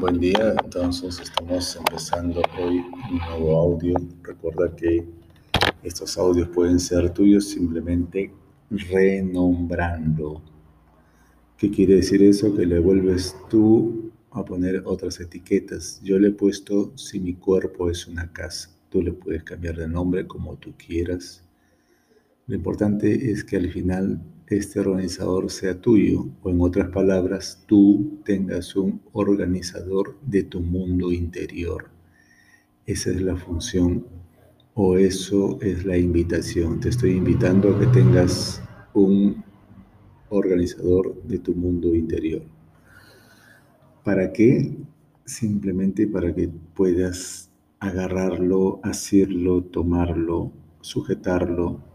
Buen día, entonces estamos empezando hoy un nuevo audio. Recuerda que estos audios pueden ser tuyos simplemente renombrando. ¿Qué quiere decir eso? Que le vuelves tú a poner otras etiquetas. Yo le he puesto si mi cuerpo es una casa. Tú le puedes cambiar de nombre como tú quieras. Lo importante es que al final este organizador sea tuyo, o en otras palabras, tú tengas un organizador de tu mundo interior. Esa es la función o eso es la invitación. Te estoy invitando a que tengas un organizador de tu mundo interior. ¿Para qué? Simplemente para que puedas agarrarlo, hacerlo, tomarlo, sujetarlo.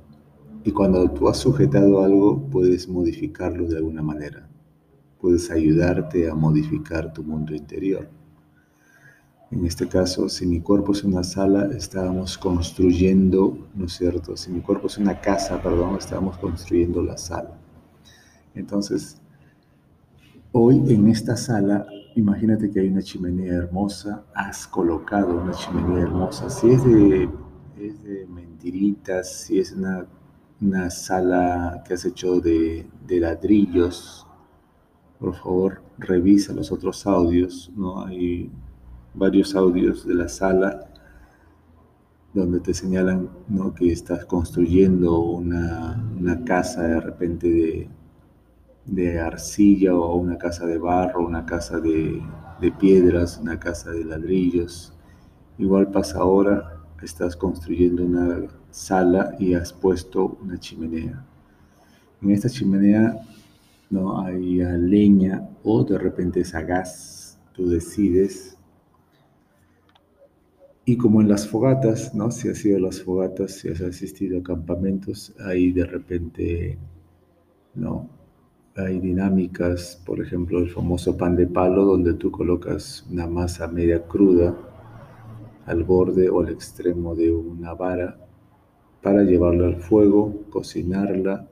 Y cuando tú has sujetado algo, puedes modificarlo de alguna manera. Puedes ayudarte a modificar tu mundo interior. En este caso, si mi cuerpo es una sala, estábamos construyendo, ¿no es cierto? Si mi cuerpo es una casa, perdón, estábamos construyendo la sala. Entonces, hoy en esta sala, imagínate que hay una chimenea hermosa, has colocado una chimenea hermosa. Si es de, es de mentiritas, si es una, una sala que has hecho de, de ladrillos, por favor, revisa los otros audios, ¿no? Hay varios audios de la sala donde te señalan ¿no? que estás construyendo una, una casa de repente de, de, arcilla o una casa de barro, una casa de, de piedras, una casa de ladrillos. Igual pasa ahora, estás construyendo una sala y has puesto una chimenea. En esta chimenea no hay leña o de repente es a gas, tú decides y como en las fogatas, ¿no? Si has ido a las fogatas, si has asistido a campamentos, ahí de repente, ¿no? Hay dinámicas, por ejemplo, el famoso pan de palo, donde tú colocas una masa media cruda al borde o al extremo de una vara para llevarla al fuego, cocinarla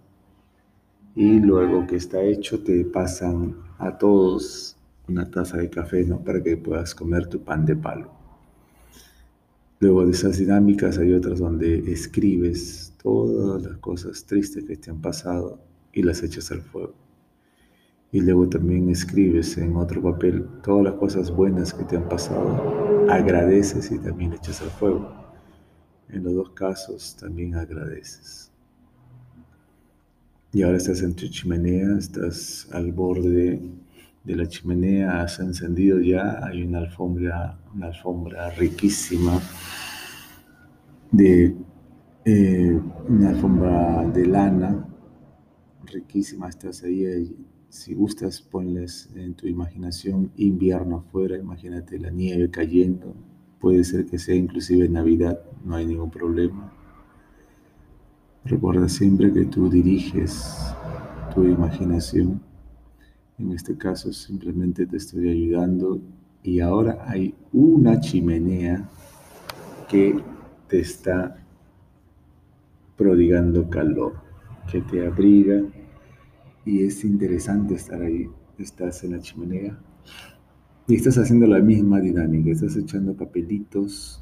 y luego que está hecho te pasan a todos una taza de café, ¿no? Para que puedas comer tu pan de palo. Luego de esas dinámicas hay otras donde escribes todas las cosas tristes que te han pasado y las echas al fuego. Y luego también escribes en otro papel todas las cosas buenas que te han pasado, agradeces y también echas al fuego. En los dos casos también agradeces. Y ahora estás en tu chimenea, estás al borde de la chimenea has encendido ya, hay una alfombra, una alfombra riquísima de eh, una alfombra de lana, riquísima, estás ahí, si gustas ponles en tu imaginación invierno afuera, imagínate la nieve cayendo, puede ser que sea inclusive Navidad, no hay ningún problema. Recuerda siempre que tú diriges tu imaginación. En este caso simplemente te estoy ayudando. Y ahora hay una chimenea que te está prodigando calor, que te abriga y es interesante estar ahí. Estás en la chimenea y estás haciendo la misma dinámica, estás echando papelitos,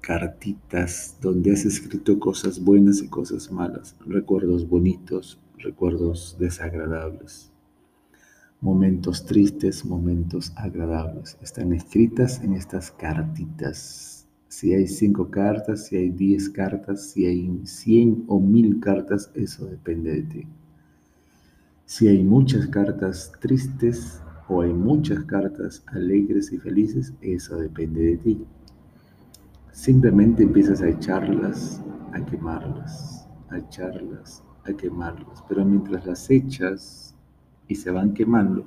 cartitas donde has escrito cosas buenas y cosas malas, recuerdos bonitos, recuerdos desagradables momentos tristes, momentos agradables. Están escritas en estas cartitas. Si hay cinco cartas, si hay diez cartas, si hay cien o mil cartas, eso depende de ti. Si hay muchas cartas tristes o hay muchas cartas alegres y felices, eso depende de ti. Simplemente empiezas a echarlas, a quemarlas, a echarlas, a quemarlas. Pero mientras las echas, y se van quemando,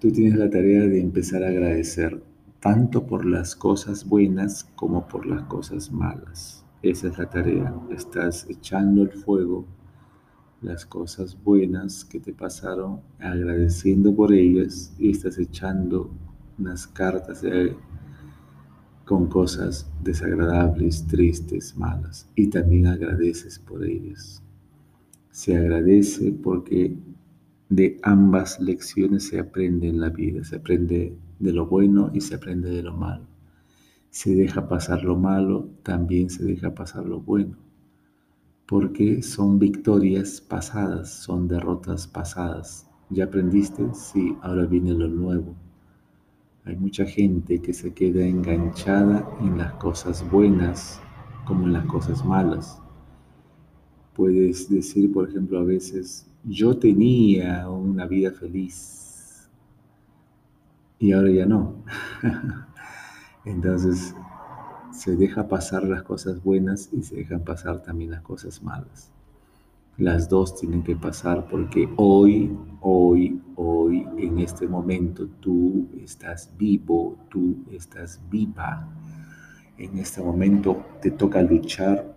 tú tienes la tarea de empezar a agradecer tanto por las cosas buenas como por las cosas malas. Esa es la tarea. Estás echando el fuego las cosas buenas que te pasaron, agradeciendo por ellas y estás echando unas cartas con cosas desagradables, tristes, malas y también agradeces por ellas. Se agradece porque de ambas lecciones se aprende en la vida, se aprende de lo bueno y se aprende de lo malo. Se deja pasar lo malo, también se deja pasar lo bueno, porque son victorias pasadas, son derrotas pasadas. ¿Ya aprendiste? Sí, ahora viene lo nuevo. Hay mucha gente que se queda enganchada en las cosas buenas como en las cosas malas. Puedes decir, por ejemplo, a veces, yo tenía una vida feliz y ahora ya no. Entonces, se deja pasar las cosas buenas y se dejan pasar también las cosas malas. Las dos tienen que pasar porque hoy, hoy, hoy, en este momento, tú estás vivo, tú estás viva. En este momento te toca luchar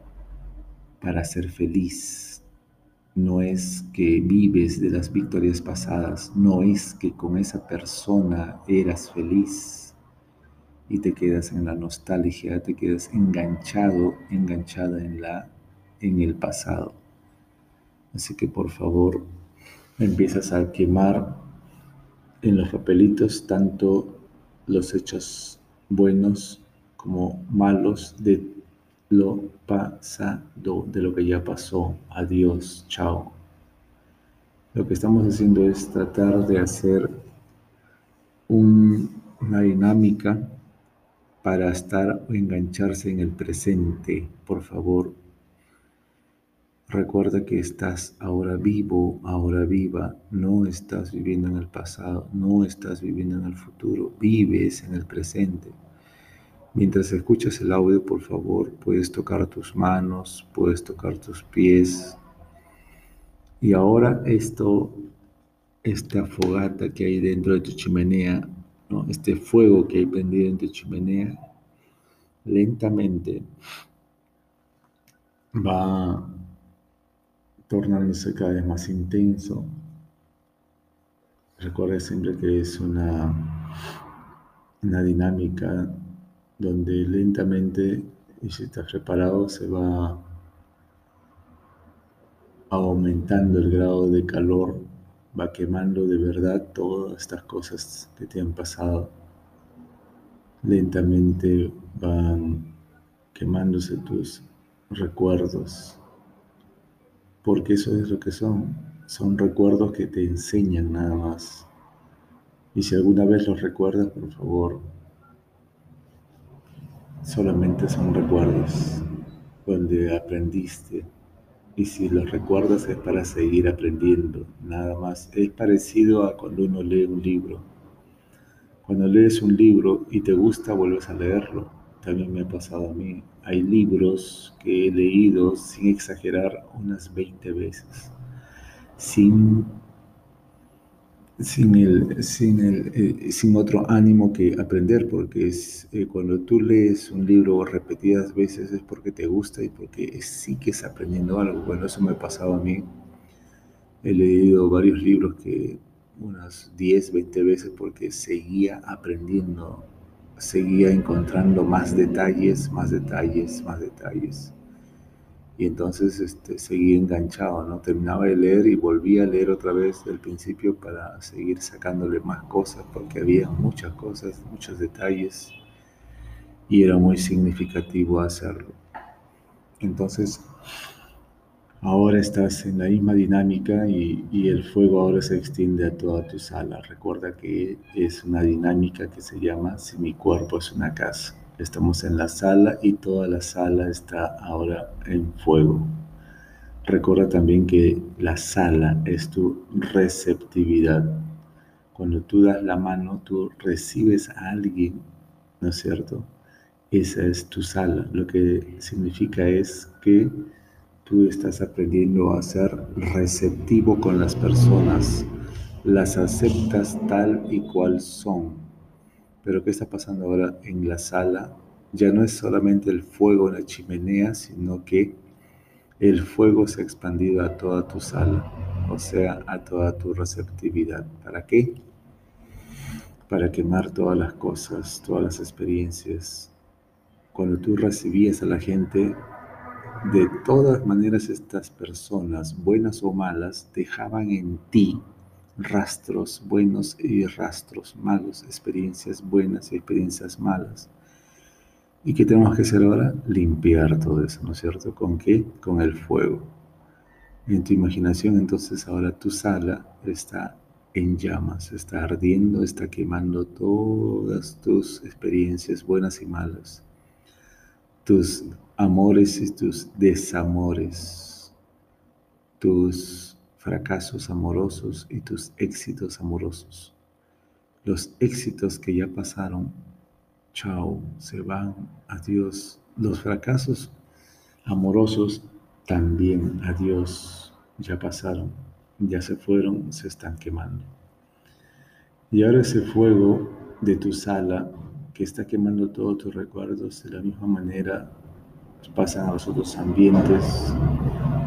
para ser feliz. No es que vives de las victorias pasadas, no es que con esa persona eras feliz y te quedas en la nostalgia, te quedas enganchado, enganchada en la en el pasado. Así que por favor, empiezas a quemar en los papelitos tanto los hechos buenos como malos de lo pasado, de lo que ya pasó. Adiós, chao. Lo que estamos haciendo es tratar de hacer una dinámica para estar o engancharse en el presente. Por favor, recuerda que estás ahora vivo, ahora viva. No estás viviendo en el pasado, no estás viviendo en el futuro. Vives en el presente. Mientras escuchas el audio, por favor, puedes tocar tus manos, puedes tocar tus pies. Y ahora esto, esta fogata que hay dentro de tu chimenea, este fuego que hay prendido en tu chimenea, lentamente va tornándose cada vez más intenso. Recuerda siempre que es una, una dinámica donde lentamente, y si estás preparado, se va aumentando el grado de calor, va quemando de verdad todas estas cosas que te han pasado. Lentamente van quemándose tus recuerdos, porque eso es lo que son, son recuerdos que te enseñan nada más. Y si alguna vez los recuerdas, por favor, solamente son recuerdos donde aprendiste y si los recuerdas es para seguir aprendiendo, nada más. Es parecido a cuando uno lee un libro. Cuando lees un libro y te gusta, vuelves a leerlo. También me ha pasado a mí. Hay libros que he leído, sin exagerar, unas 20 veces, sin sin, el, sin, el, eh, sin otro ánimo que aprender, porque es, eh, cuando tú lees un libro repetidas veces es porque te gusta y porque sigues aprendiendo algo. Bueno, eso me ha pasado a mí. He leído varios libros que unas 10, 20 veces porque seguía aprendiendo, seguía encontrando más detalles, más detalles, más detalles y entonces este, seguí enganchado, ¿no? Terminaba de leer y volvía a leer otra vez del principio para seguir sacándole más cosas, porque había muchas cosas, muchos detalles, y era muy significativo hacerlo. Entonces, ahora estás en la misma dinámica y, y el fuego ahora se extiende a toda tu sala. Recuerda que es una dinámica que se llama Si mi cuerpo es una casa. Estamos en la sala y toda la sala está ahora en fuego. Recuerda también que la sala es tu receptividad. Cuando tú das la mano, tú recibes a alguien, ¿no es cierto? Esa es tu sala. Lo que significa es que tú estás aprendiendo a ser receptivo con las personas. Las aceptas tal y cual son pero ¿qué está pasando ahora en la sala? Ya no es solamente el fuego en la chimenea, sino que el fuego se ha expandido a toda tu sala, o sea, a toda tu receptividad. ¿Para qué? Para quemar todas las cosas, todas las experiencias. Cuando tú recibías a la gente, de todas maneras estas personas, buenas o malas, dejaban en ti rastros buenos y rastros malos, experiencias buenas y experiencias malas. ¿Y qué tenemos que hacer ahora? Limpiar todo eso, ¿no es cierto? ¿Con qué? Con el fuego. En tu imaginación entonces ahora tu sala está en llamas, está ardiendo, está quemando todas tus experiencias buenas y malas, tus amores y tus desamores, tus fracasos amorosos y tus éxitos amorosos. Los éxitos que ya pasaron, chao, se van, adiós. Los fracasos amorosos también, adiós, ya pasaron, ya se fueron, se están quemando. Y ahora ese fuego de tu sala que está quemando todos tus recuerdos de la misma manera pasan a los otros ambientes,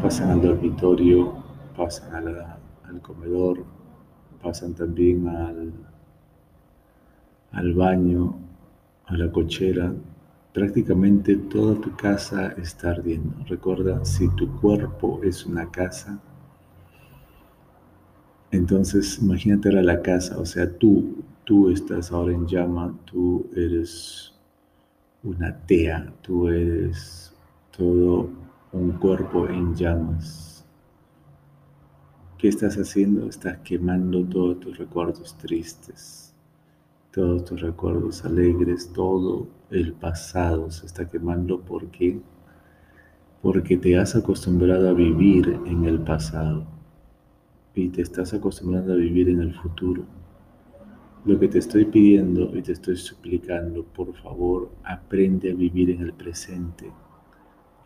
pasan al dormitorio, pasan al comedor, pasan también al, al baño, a la cochera. Prácticamente toda tu casa está ardiendo. Recuerda, si tu cuerpo es una casa, entonces imagínate la casa, o sea, tú, tú estás ahora en llama, tú eres una tea, tú eres todo un cuerpo en llamas. ¿Qué estás haciendo? Estás quemando todos tus recuerdos tristes, todos tus recuerdos alegres, todo el pasado se está quemando. ¿Por qué? Porque te has acostumbrado a vivir en el pasado y te estás acostumbrando a vivir en el futuro. Lo que te estoy pidiendo y te estoy suplicando, por favor, aprende a vivir en el presente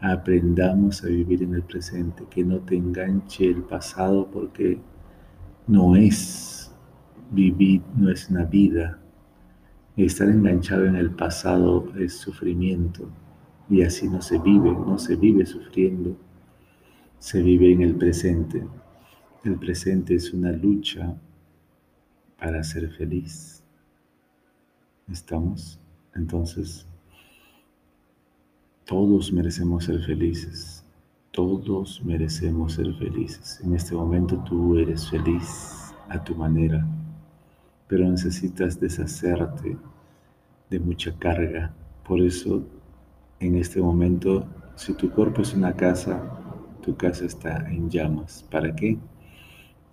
aprendamos a vivir en el presente, que no te enganche el pasado porque no es vivir, no es una vida. Estar enganchado en el pasado es sufrimiento y así no se vive, no se vive sufriendo, se vive en el presente. El presente es una lucha para ser feliz. ¿Estamos? Entonces, todos merecemos ser felices. Todos merecemos ser felices. En este momento tú eres feliz a tu manera, pero necesitas deshacerte de mucha carga. Por eso, en este momento, si tu cuerpo es una casa, tu casa está en llamas. ¿Para qué?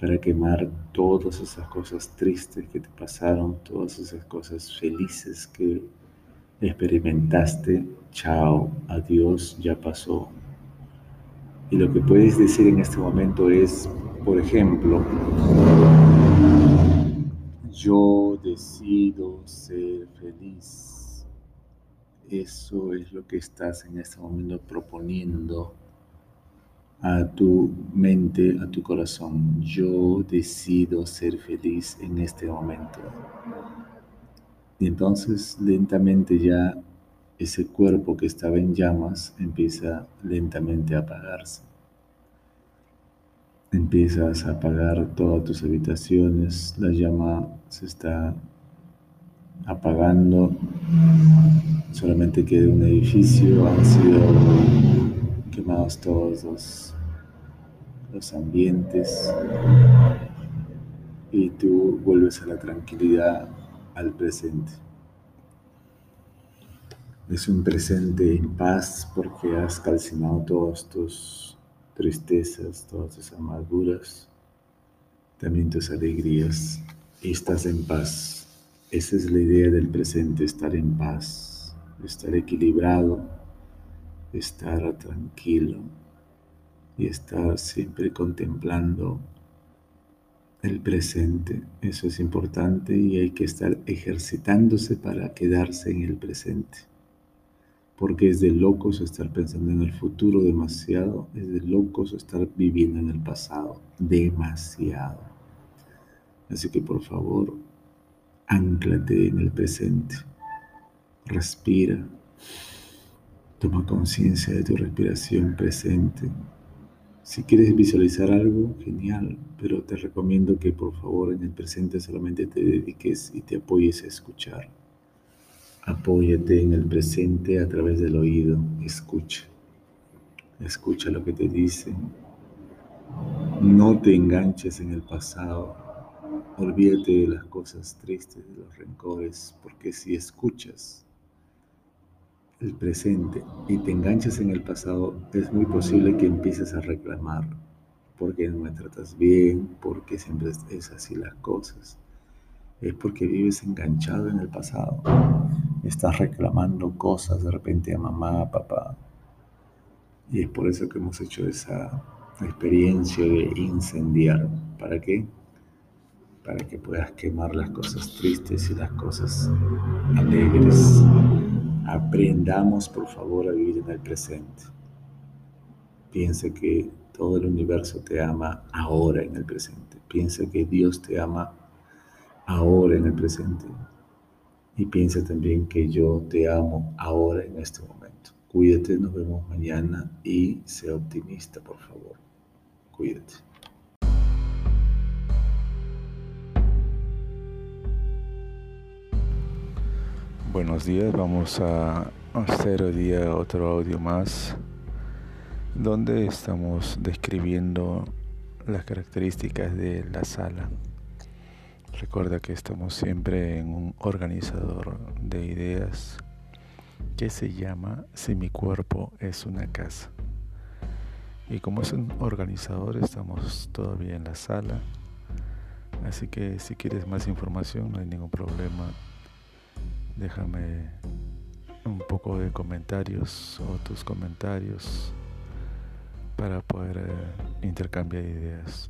Para quemar todas esas cosas tristes que te pasaron, todas esas cosas felices que experimentaste, chao, adiós, ya pasó. Y lo que puedes decir en este momento es, por ejemplo, yo decido ser feliz. Eso es lo que estás en este momento proponiendo a tu mente, a tu corazón. Yo decido ser feliz en este momento. Y entonces lentamente ya ese cuerpo que estaba en llamas empieza lentamente a apagarse. Empiezas a apagar todas tus habitaciones, la llama se está apagando, solamente queda un edificio, han sido quemados todos los, los ambientes y tú vuelves a la tranquilidad al presente. Es un presente en paz porque has calcinado todas tus tristezas, todas tus amarguras, también tus alegrías estás en paz. Esa es la idea del presente, estar en paz, estar equilibrado, estar tranquilo y estar siempre contemplando el presente. Eso es importante y hay que estar ejercitándose para quedarse en el presente. Porque es de locos estar pensando en el futuro demasiado, es de locos estar viviendo en el pasado demasiado. Así que por favor, anclate en el presente. Respira. Toma conciencia de tu respiración presente. Si quieres visualizar algo, genial, pero te recomiendo que por favor en el presente solamente te dediques y te apoyes a escuchar. Apóyate en el presente a través del oído, escucha. Escucha lo que te dicen. No te enganches en el pasado. olvídate de las cosas tristes, de los rencores, porque si escuchas el presente y te enganchas en el pasado, es muy posible que empieces a reclamar porque no me tratas bien, porque siempre es así las cosas. Es porque vives enganchado en el pasado. Estás reclamando cosas de repente a mamá, a papá. Y es por eso que hemos hecho esa experiencia de incendiar. ¿Para qué? Para que puedas quemar las cosas tristes y las cosas alegres. Aprendamos, por favor, a vivir en el presente. Piensa que todo el universo te ama ahora en el presente. Piensa que Dios te ama ahora en el presente. Y piensa también que yo te amo ahora en este momento. Cuídate, nos vemos mañana y sea optimista, por favor. Cuídate. Buenos días, vamos a hacer hoy día otro audio más donde estamos describiendo las características de la sala. Recuerda que estamos siempre en un organizador de ideas que se llama Si mi cuerpo es una casa. Y como es un organizador, estamos todavía en la sala. Así que si quieres más información, no hay ningún problema. Déjame un poco de comentarios o tus comentarios para poder eh, intercambiar ideas.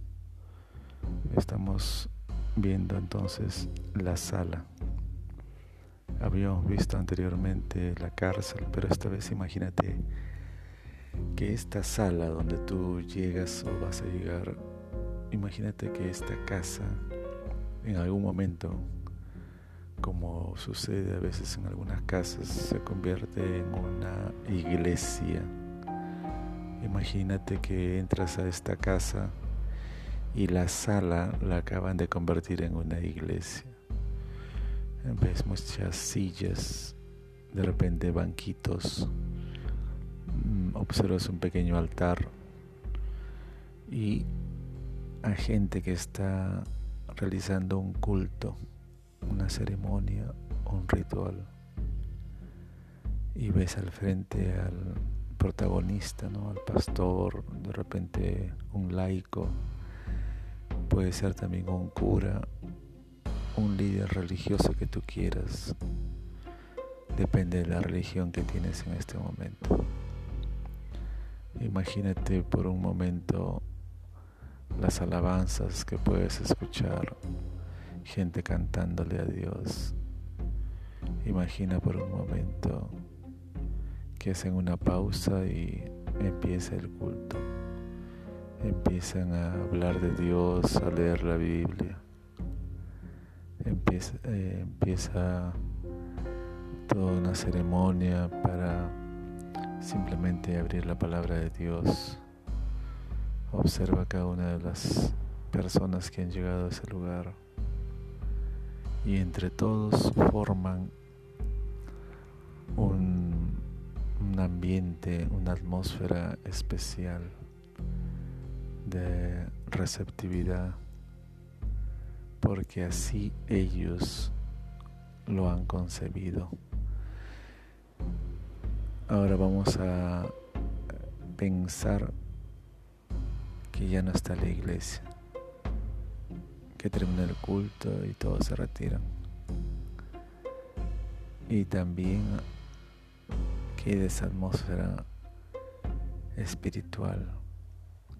Estamos viendo entonces la sala. Habíamos visto anteriormente la cárcel, pero esta vez imagínate que esta sala donde tú llegas o vas a llegar, imagínate que esta casa en algún momento, como sucede a veces en algunas casas, se convierte en una iglesia. Imagínate que entras a esta casa y la sala la acaban de convertir en una iglesia. Ves muchas sillas, de repente banquitos, mm, observas un pequeño altar y hay gente que está realizando un culto, una ceremonia, un ritual. Y ves al frente al protagonista, ¿no? al pastor, de repente un laico Puede ser también un cura, un líder religioso que tú quieras. Depende de la religión que tienes en este momento. Imagínate por un momento las alabanzas que puedes escuchar, gente cantándole a Dios. Imagina por un momento que hacen una pausa y empieza el culto empiezan a hablar de Dios, a leer la Biblia. Empieza, eh, empieza toda una ceremonia para simplemente abrir la palabra de Dios. Observa cada una de las personas que han llegado a ese lugar y entre todos forman un ambiente, una atmósfera especial de receptividad, porque así ellos lo han concebido. Ahora vamos a pensar que ya no está la iglesia, que termina el culto y todos se retiran. Y también queda esa atmósfera espiritual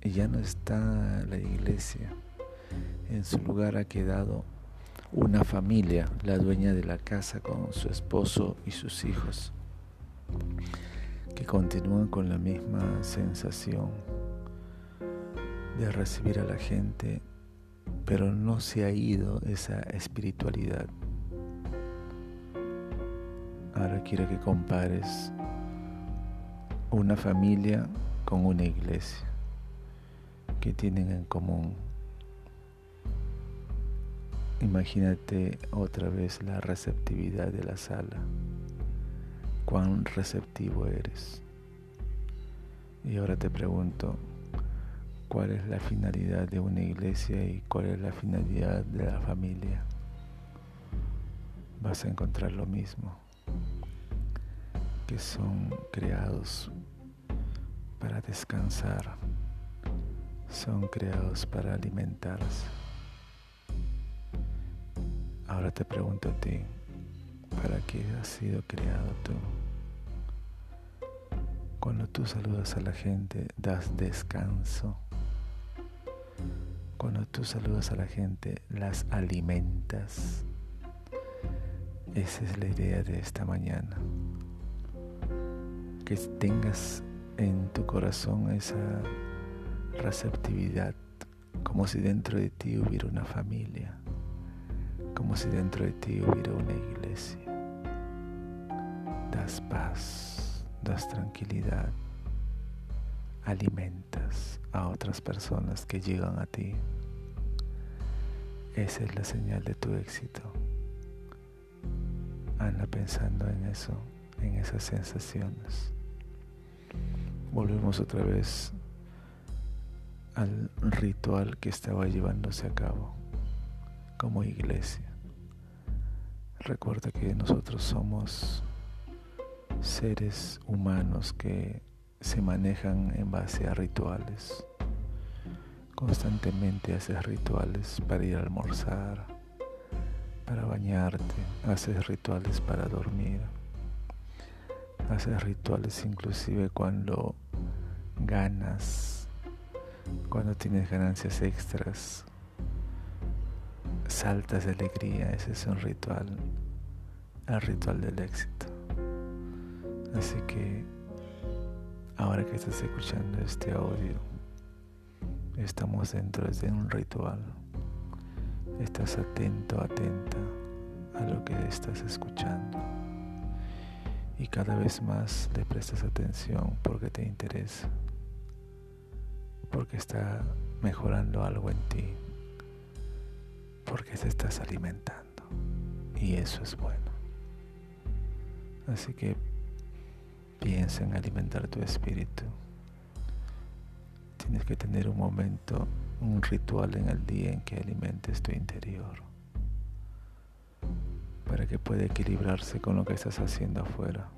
y ya no está la iglesia. En su lugar ha quedado una familia, la dueña de la casa con su esposo y sus hijos, que continúan con la misma sensación de recibir a la gente, pero no se ha ido esa espiritualidad. Ahora quiero que compares una familia con una iglesia que tienen en común. Imagínate otra vez la receptividad de la sala. Cuán receptivo eres. Y ahora te pregunto, cuál es la finalidad de una iglesia y cuál es la finalidad de la familia, vas a encontrar lo mismo, que son creados para descansar, son creados para alimentarse. Ahora te pregunto a ti, ¿para qué has sido creado tú? Cuando tú saludas a la gente, das descanso. Cuando tú saludas a la gente, las alimentas. Esa es la idea de esta mañana. Que tengas en tu corazón esa receptividad, como si dentro de ti hubiera una familia, como si dentro de ti hubiera una iglesia. Das paz, das tranquilidad, alimentas a otras personas que llegan a ti. Esa es la señal de tu éxito. Anda pensando en eso, en esas sensaciones volvemos otra vez al ritual que estaba llevándose a cabo como iglesia. Recuerda que nosotros somos seres humanos que se manejan en base a rituales. Constantemente haces rituales para ir a almorzar, para bañarte, haces rituales para dormir haces rituales inclusive cuando ganas, cuando tienes ganancias extras, saltas de alegría, ese es un ritual, el ritual del éxito. Así que ahora que estás escuchando este audio, estamos dentro de un ritual. Estás atento, atenta a lo que estás escuchando y cada vez más le prestas atención porque te interesa, porque está mejorando algo en ti, porque te estás alimentando y eso es bueno. Así que piensa en alimentar tu espíritu. Tienes que tener un momento, un ritual en el día en que alimentes tu interior para que pueda equilibrarse con lo que estás haciendo afuera.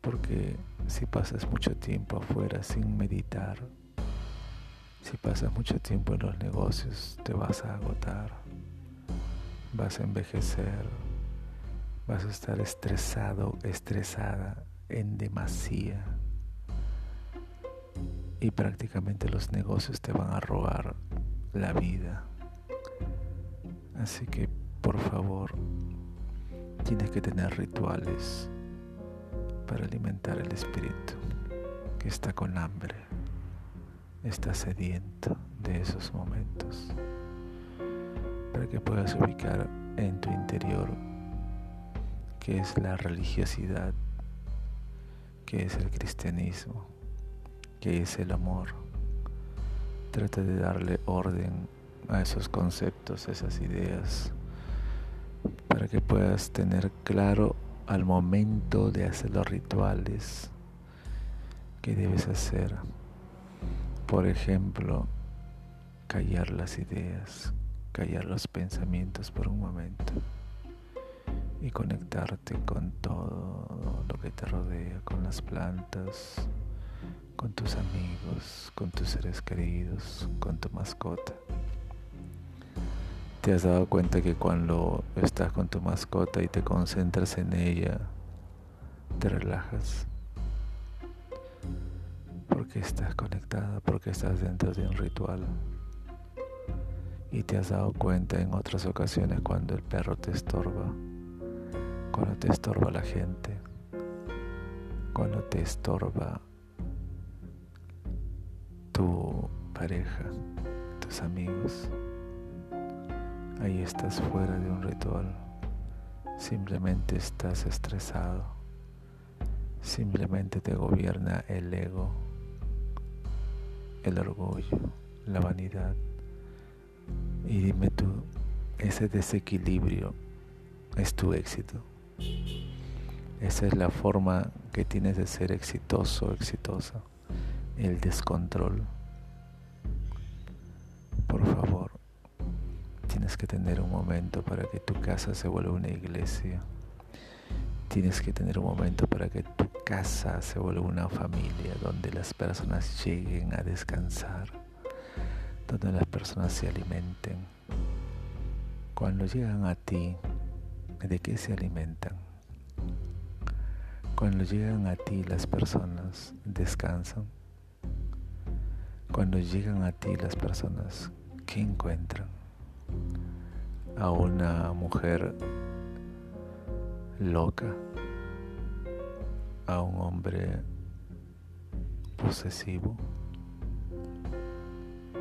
Porque si pasas mucho tiempo afuera sin meditar, si pasas mucho tiempo en los negocios, te vas a agotar, vas a envejecer, vas a estar estresado, estresada en demasía. Y prácticamente los negocios te van a robar la vida. Así que por favor, tienes que tener rituales para alimentar el espíritu que está con hambre, está sediento de esos momentos, para que puedas ubicar en tu interior qué es la religiosidad, qué es el cristianismo, qué es el amor. Trata de darle orden a esos conceptos, a esas ideas para que puedas tener claro al momento de hacer los rituales que debes hacer. Por ejemplo, callar las ideas, callar los pensamientos por un momento y conectarte con todo lo que te rodea, con las plantas, con tus amigos, con tus seres queridos, con tu mascota. ¿Te has dado cuenta que cuando estás con tu mascota y te concentras en ella, te relajas? Porque estás conectada, porque estás dentro de un ritual. Y te has dado cuenta en otras ocasiones cuando el perro te estorba, cuando te estorba la gente, cuando te estorba tu pareja, tus amigos. Ahí estás fuera de un ritual, simplemente estás estresado, simplemente te gobierna el ego, el orgullo, la vanidad. Y dime tú, ese desequilibrio es tu éxito. Esa es la forma que tienes de ser exitoso, exitosa. El descontrol. Por favor, tienes que tener un momento para que tu casa se vuelva una iglesia. Tienes que tener un momento para que tu casa se vuelva una familia donde las personas lleguen a descansar, donde las personas se alimenten. Cuando llegan a ti, ¿de qué se alimentan? Cuando llegan a ti las personas descansan. Cuando llegan a ti las personas, ¿qué encuentran? A una mujer loca, a un hombre posesivo.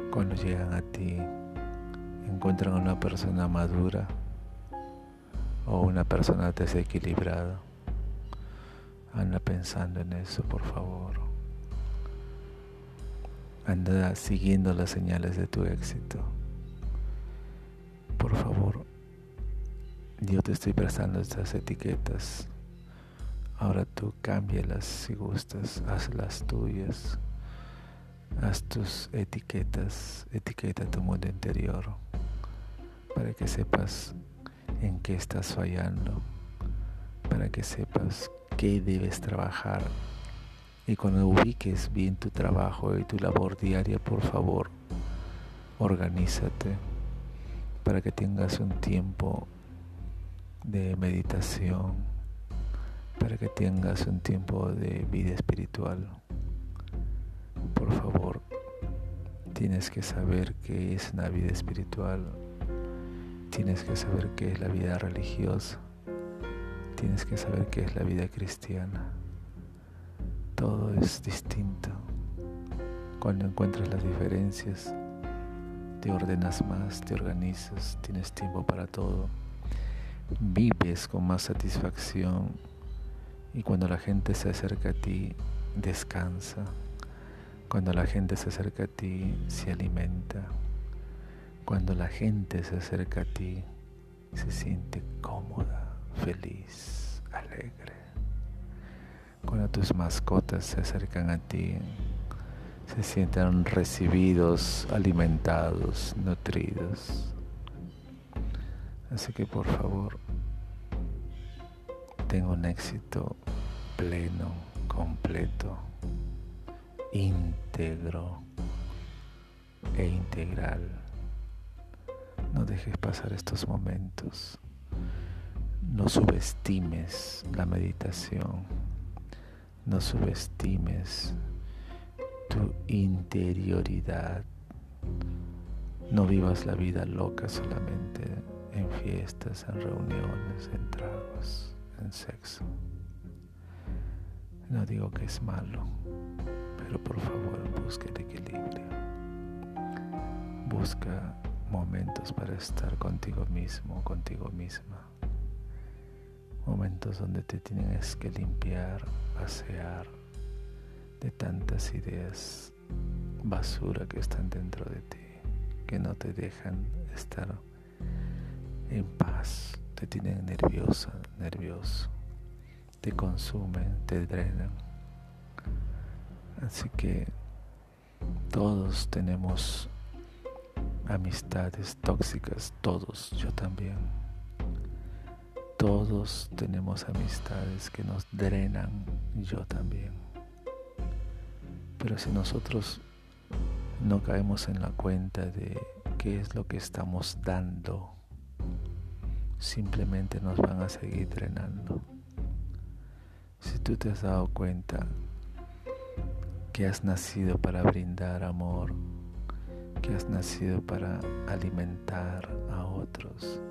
Cuando llegan a ti, encuentran a una persona madura o una persona desequilibrada. Anda pensando en eso, por favor. Anda siguiendo las señales de tu éxito. Por favor, yo te estoy prestando estas etiquetas. Ahora tú cámbialas si gustas, haz las tuyas. Haz tus etiquetas, etiqueta tu mundo interior para que sepas en qué estás fallando, para que sepas qué debes trabajar. Y cuando ubiques bien tu trabajo y tu labor diaria, por favor, organízate para que tengas un tiempo de meditación, para que tengas un tiempo de vida espiritual. Por favor, tienes que saber qué es una vida espiritual, tienes que saber qué es la vida religiosa, tienes que saber qué es la vida cristiana. Todo es distinto. Cuando encuentras las diferencias, te ordenas más, te organizas, tienes tiempo para todo, vives con más satisfacción y cuando la gente se acerca a ti, descansa. Cuando la gente se acerca a ti, se alimenta. Cuando la gente se acerca a ti, se siente cómoda, feliz, alegre. Cuando tus mascotas se acercan a ti, se sienten recibidos, alimentados, nutridos. Así que por favor, tenga un éxito pleno, completo, íntegro e integral. No dejes pasar estos momentos. No subestimes la meditación. No subestimes tu interioridad. No vivas la vida loca solamente en fiestas, en reuniones, en tragos, en sexo. No digo que es malo, pero por favor busca el equilibrio. Busca momentos para estar contigo mismo, contigo misma. Momentos donde te tienes que limpiar, asear, de tantas ideas basura que están dentro de ti, que no te dejan estar en paz, te tienen nerviosa, nervioso, te consumen, te drenan. Así que todos tenemos amistades tóxicas, todos, yo también. Todos tenemos amistades que nos drenan, yo también. Pero si nosotros no caemos en la cuenta de qué es lo que estamos dando, simplemente nos van a seguir drenando. Si tú te has dado cuenta que has nacido para brindar amor, que has nacido para alimentar a otros,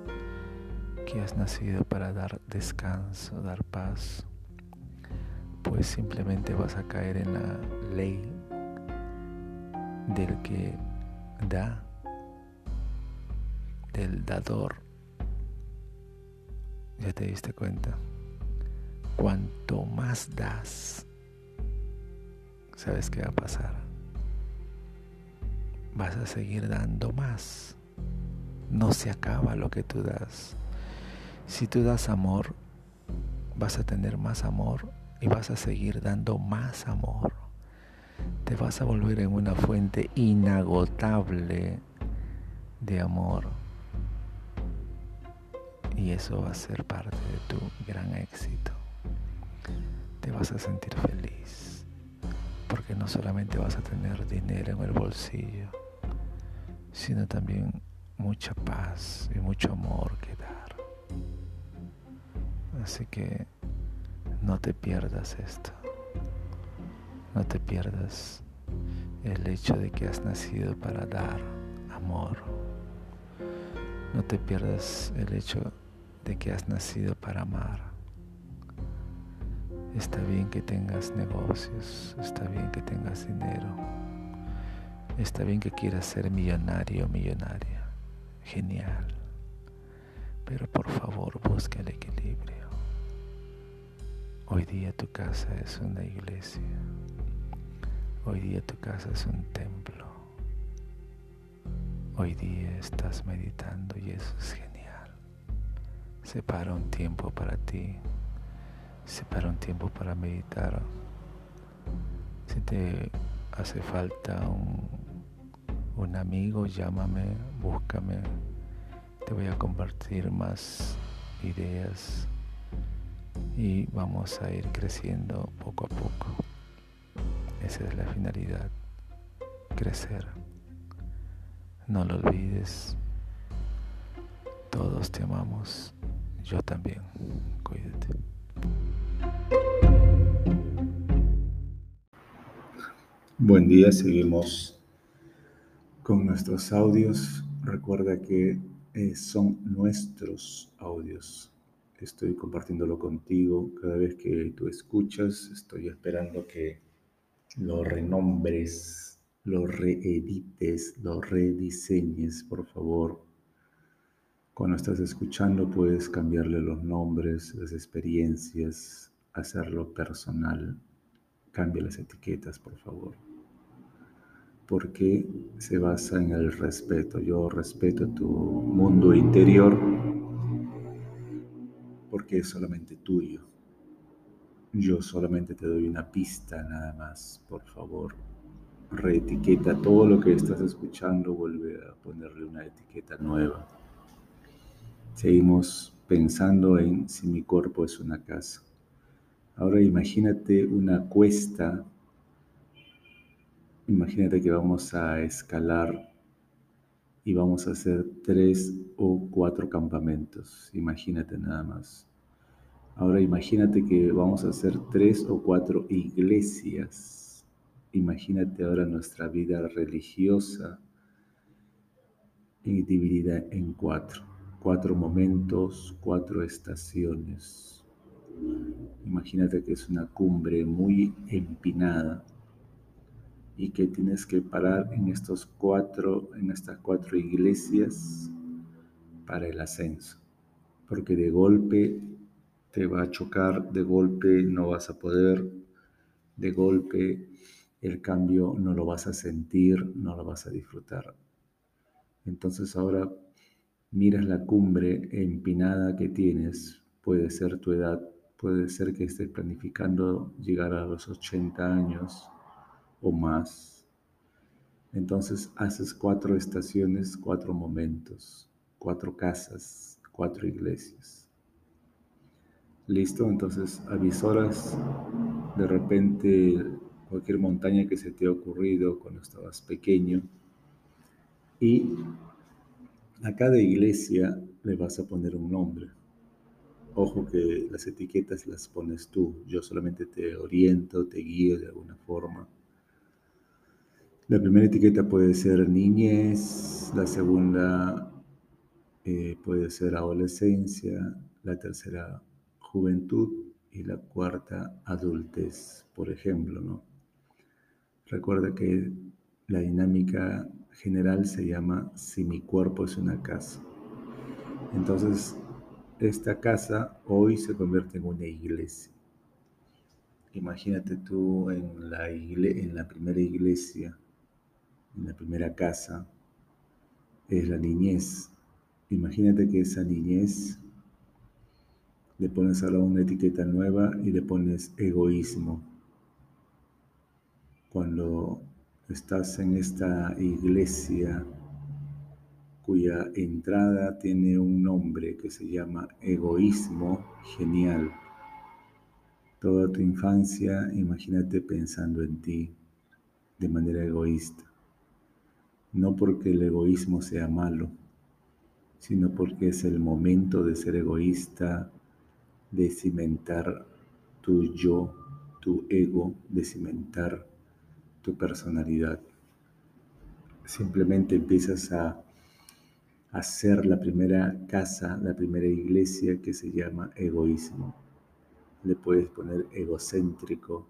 que has nacido para dar descanso, dar paz, pues simplemente vas a caer en la ley del que da, del dador. ¿Ya te diste cuenta? Cuanto más das, ¿sabes qué va a pasar? Vas a seguir dando más. No se acaba lo que tú das. Si tú das amor, vas a tener más amor y vas a seguir dando más amor. Te vas a volver en una fuente inagotable de amor. Y eso va a ser parte de tu gran éxito. Te vas a sentir feliz porque no solamente vas a tener dinero en el bolsillo, sino también mucha paz y mucho amor que dar. Así que no te pierdas esto. No te pierdas el hecho de que has nacido para dar amor. No te pierdas el hecho de que has nacido para amar. Está bien que tengas negocios, está bien que tengas dinero, está bien que quieras ser millonario o millonaria. Genial. Pero por favor busca el equilibrio. Hoy día tu casa es una iglesia. Hoy día tu casa es un templo. Hoy día estás meditando y eso es genial. Separa un tiempo para ti. Separa un tiempo para meditar. Si te hace falta un, un amigo, llámame, búscame. Te voy a compartir más ideas y vamos a ir creciendo poco a poco. Esa es la finalidad, crecer. No lo olvides. Todos te amamos. Yo también. Cuídate. Buen día, seguimos con nuestros audios. Recuerda que eh, son nuestros audios. Estoy compartiéndolo contigo. Cada vez que tú escuchas, estoy esperando que lo renombres lo reedites, lo rediseñes, por favor. Cuando estás escuchando puedes cambiarle los nombres, las experiencias, hacerlo personal. Cambia las etiquetas, por favor. Porque se basa en el respeto. Yo respeto tu mundo interior porque es solamente tuyo. Yo solamente te doy una pista nada más, por favor reetiqueta todo lo que estás escuchando, vuelve a ponerle una etiqueta nueva. Seguimos pensando en si mi cuerpo es una casa. Ahora imagínate una cuesta, imagínate que vamos a escalar y vamos a hacer tres o cuatro campamentos, imagínate nada más. Ahora imagínate que vamos a hacer tres o cuatro iglesias Imagínate ahora nuestra vida religiosa dividida en cuatro, cuatro momentos, cuatro estaciones. Imagínate que es una cumbre muy empinada y que tienes que parar en estos cuatro, en estas cuatro iglesias para el ascenso, porque de golpe te va a chocar, de golpe no vas a poder, de golpe el cambio no lo vas a sentir, no lo vas a disfrutar. Entonces ahora miras la cumbre empinada que tienes, puede ser tu edad, puede ser que estés planificando llegar a los 80 años o más. Entonces haces cuatro estaciones, cuatro momentos, cuatro casas, cuatro iglesias. Listo, entonces avisoras de repente cualquier montaña que se te ha ocurrido cuando estabas pequeño. Y a cada iglesia le vas a poner un nombre. Ojo que las etiquetas las pones tú, yo solamente te oriento, te guío de alguna forma. La primera etiqueta puede ser niñez, la segunda eh, puede ser adolescencia, la tercera juventud y la cuarta adultez, por ejemplo, ¿no? Recuerda que la dinámica general se llama si mi cuerpo es una casa. Entonces, esta casa hoy se convierte en una iglesia. Imagínate tú en la, en la primera iglesia, en la primera casa, es la niñez. Imagínate que esa niñez le pones ahora una etiqueta nueva y le pones egoísmo cuando estás en esta iglesia cuya entrada tiene un nombre que se llama egoísmo genial. Toda tu infancia, imagínate pensando en ti de manera egoísta. No porque el egoísmo sea malo, sino porque es el momento de ser egoísta, de cimentar tu yo, tu ego, de cimentar tu personalidad. Simplemente empiezas a hacer la primera casa, la primera iglesia que se llama egoísmo. Le puedes poner egocéntrico,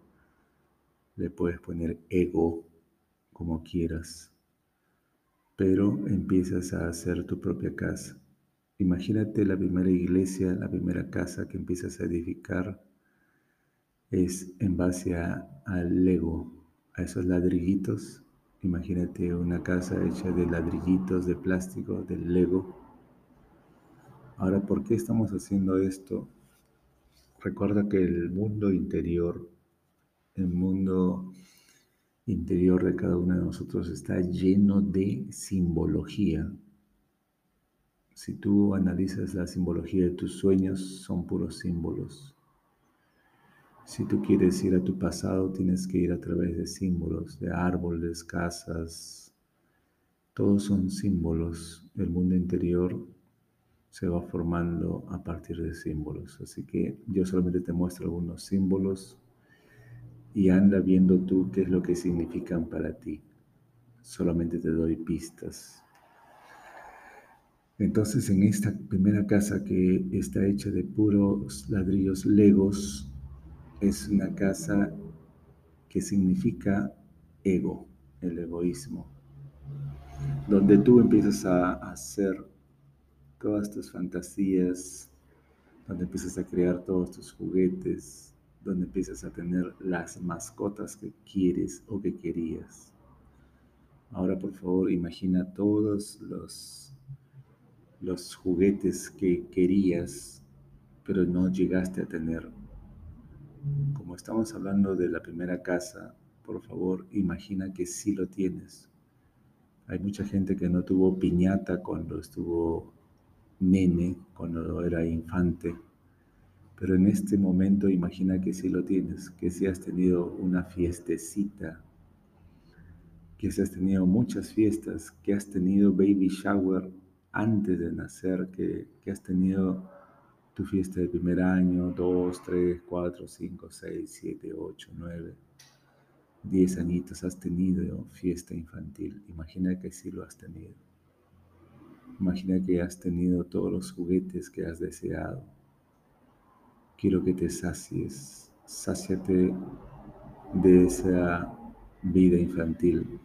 le puedes poner ego, como quieras, pero empiezas a hacer tu propia casa. Imagínate la primera iglesia, la primera casa que empiezas a edificar es en base al Lego, a esos ladrillitos. Imagínate una casa hecha de ladrillitos de plástico, del Lego. Ahora, ¿por qué estamos haciendo esto? Recuerda que el mundo interior, el mundo interior de cada uno de nosotros está lleno de simbología. Si tú analizas la simbología de tus sueños, son puros símbolos. Si tú quieres ir a tu pasado, tienes que ir a través de símbolos, de árboles, casas. Todos son símbolos. El mundo interior se va formando a partir de símbolos. Así que yo solamente te muestro algunos símbolos y anda viendo tú qué es lo que significan para ti. Solamente te doy pistas. Entonces en esta primera casa que está hecha de puros ladrillos legos, es una casa que significa ego, el egoísmo, donde tú empiezas a hacer todas tus fantasías, donde empiezas a crear todos tus juguetes, donde empiezas a tener las mascotas que quieres o que querías. Ahora por favor imagina todos los, los juguetes que querías, pero no llegaste a tener como estamos hablando de la primera casa, por favor, imagina que sí lo tienes. Hay mucha gente que no tuvo piñata cuando estuvo nene, cuando era infante, pero en este momento imagina que sí lo tienes, que sí has tenido una fiestecita, que sí has tenido muchas fiestas, que has tenido baby shower antes de nacer, que, que has tenido tu fiesta de primer año, 2, 3, 4, 5, 6, 7, 8, 9, 10 añitos has tenido fiesta infantil. Imagina que sí lo has tenido. Imagina que has tenido todos los juguetes que has deseado. Quiero que te sacies. Sáciate de esa vida infantil.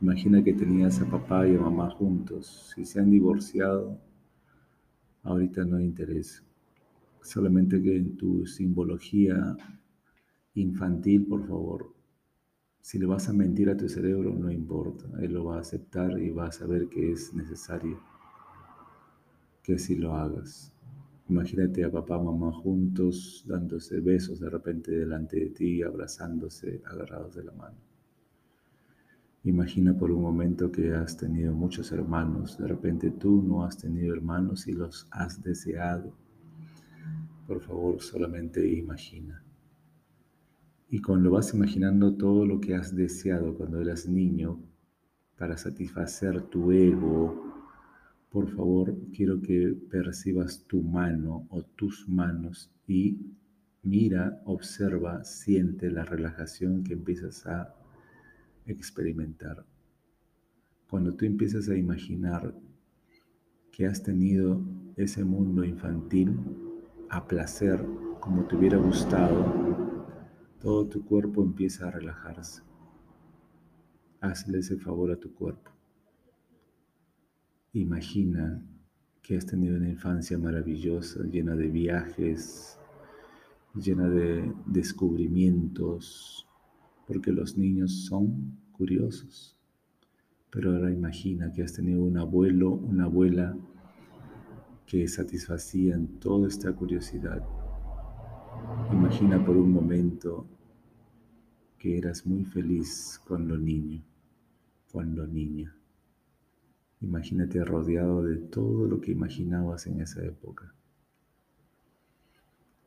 Imagina que tenías a papá y a mamá juntos. Si se han divorciado, ahorita no interesa. Solamente que en tu simbología infantil, por favor, si le vas a mentir a tu cerebro, no importa. Él lo va a aceptar y va a saber que es necesario que así lo hagas. Imagínate a papá mamá juntos, dándose besos de repente delante de ti, abrazándose, agarrados de la mano. Imagina por un momento que has tenido muchos hermanos, de repente tú no has tenido hermanos y los has deseado. Por favor, solamente imagina. Y cuando vas imaginando todo lo que has deseado cuando eras niño para satisfacer tu ego, por favor, quiero que percibas tu mano o tus manos y mira, observa, siente la relajación que empiezas a experimentar. Cuando tú empiezas a imaginar que has tenido ese mundo infantil, a placer, como te hubiera gustado, todo tu cuerpo empieza a relajarse. Hazle ese favor a tu cuerpo. Imagina que has tenido una infancia maravillosa, llena de viajes, llena de descubrimientos, porque los niños son curiosos. Pero ahora imagina que has tenido un abuelo, una abuela que satisfacían toda esta curiosidad. Imagina por un momento que eras muy feliz cuando niño, cuando niña. Imagínate rodeado de todo lo que imaginabas en esa época.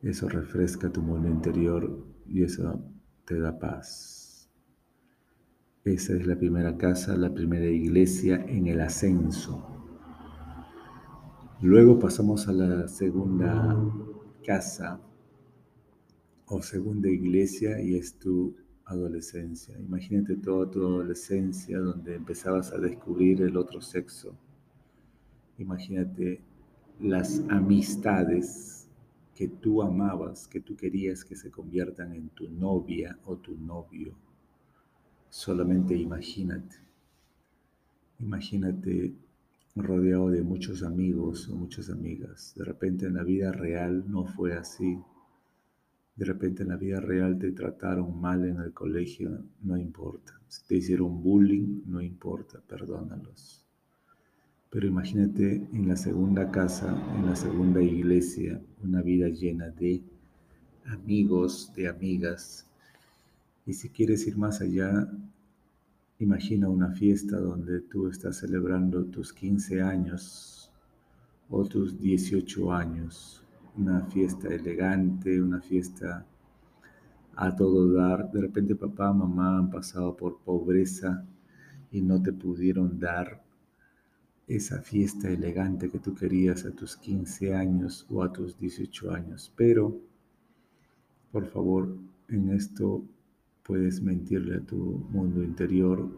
Eso refresca tu mundo interior y eso te da paz. Esa es la primera casa, la primera iglesia en el ascenso. Luego pasamos a la segunda casa o segunda iglesia y es tu adolescencia. Imagínate toda tu adolescencia donde empezabas a descubrir el otro sexo. Imagínate las amistades que tú amabas, que tú querías que se conviertan en tu novia o tu novio. Solamente imagínate. Imagínate rodeado de muchos amigos o muchas amigas. De repente en la vida real no fue así. De repente en la vida real te trataron mal en el colegio, no importa. Si te hicieron bullying, no importa, perdónalos. Pero imagínate en la segunda casa, en la segunda iglesia, una vida llena de amigos, de amigas. Y si quieres ir más allá, imagina una fiesta donde tú estás celebrando tus 15 años o tus 18 años. Una fiesta elegante, una fiesta a todo dar. De repente papá, mamá han pasado por pobreza y no te pudieron dar esa fiesta elegante que tú querías a tus 15 años o a tus 18 años. Pero, por favor, en esto puedes mentirle a tu mundo interior,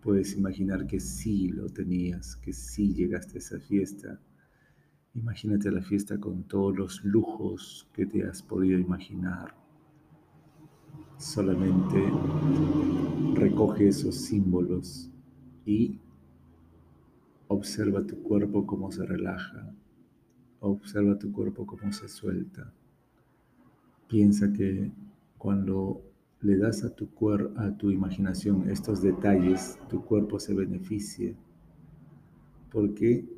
puedes imaginar que sí lo tenías, que sí llegaste a esa fiesta. Imagínate la fiesta con todos los lujos que te has podido imaginar. Solamente recoge esos símbolos y Observa tu cuerpo cómo se relaja. Observa tu cuerpo cómo se suelta. Piensa que cuando le das a tu, a tu imaginación estos detalles, tu cuerpo se beneficia. ¿Por qué?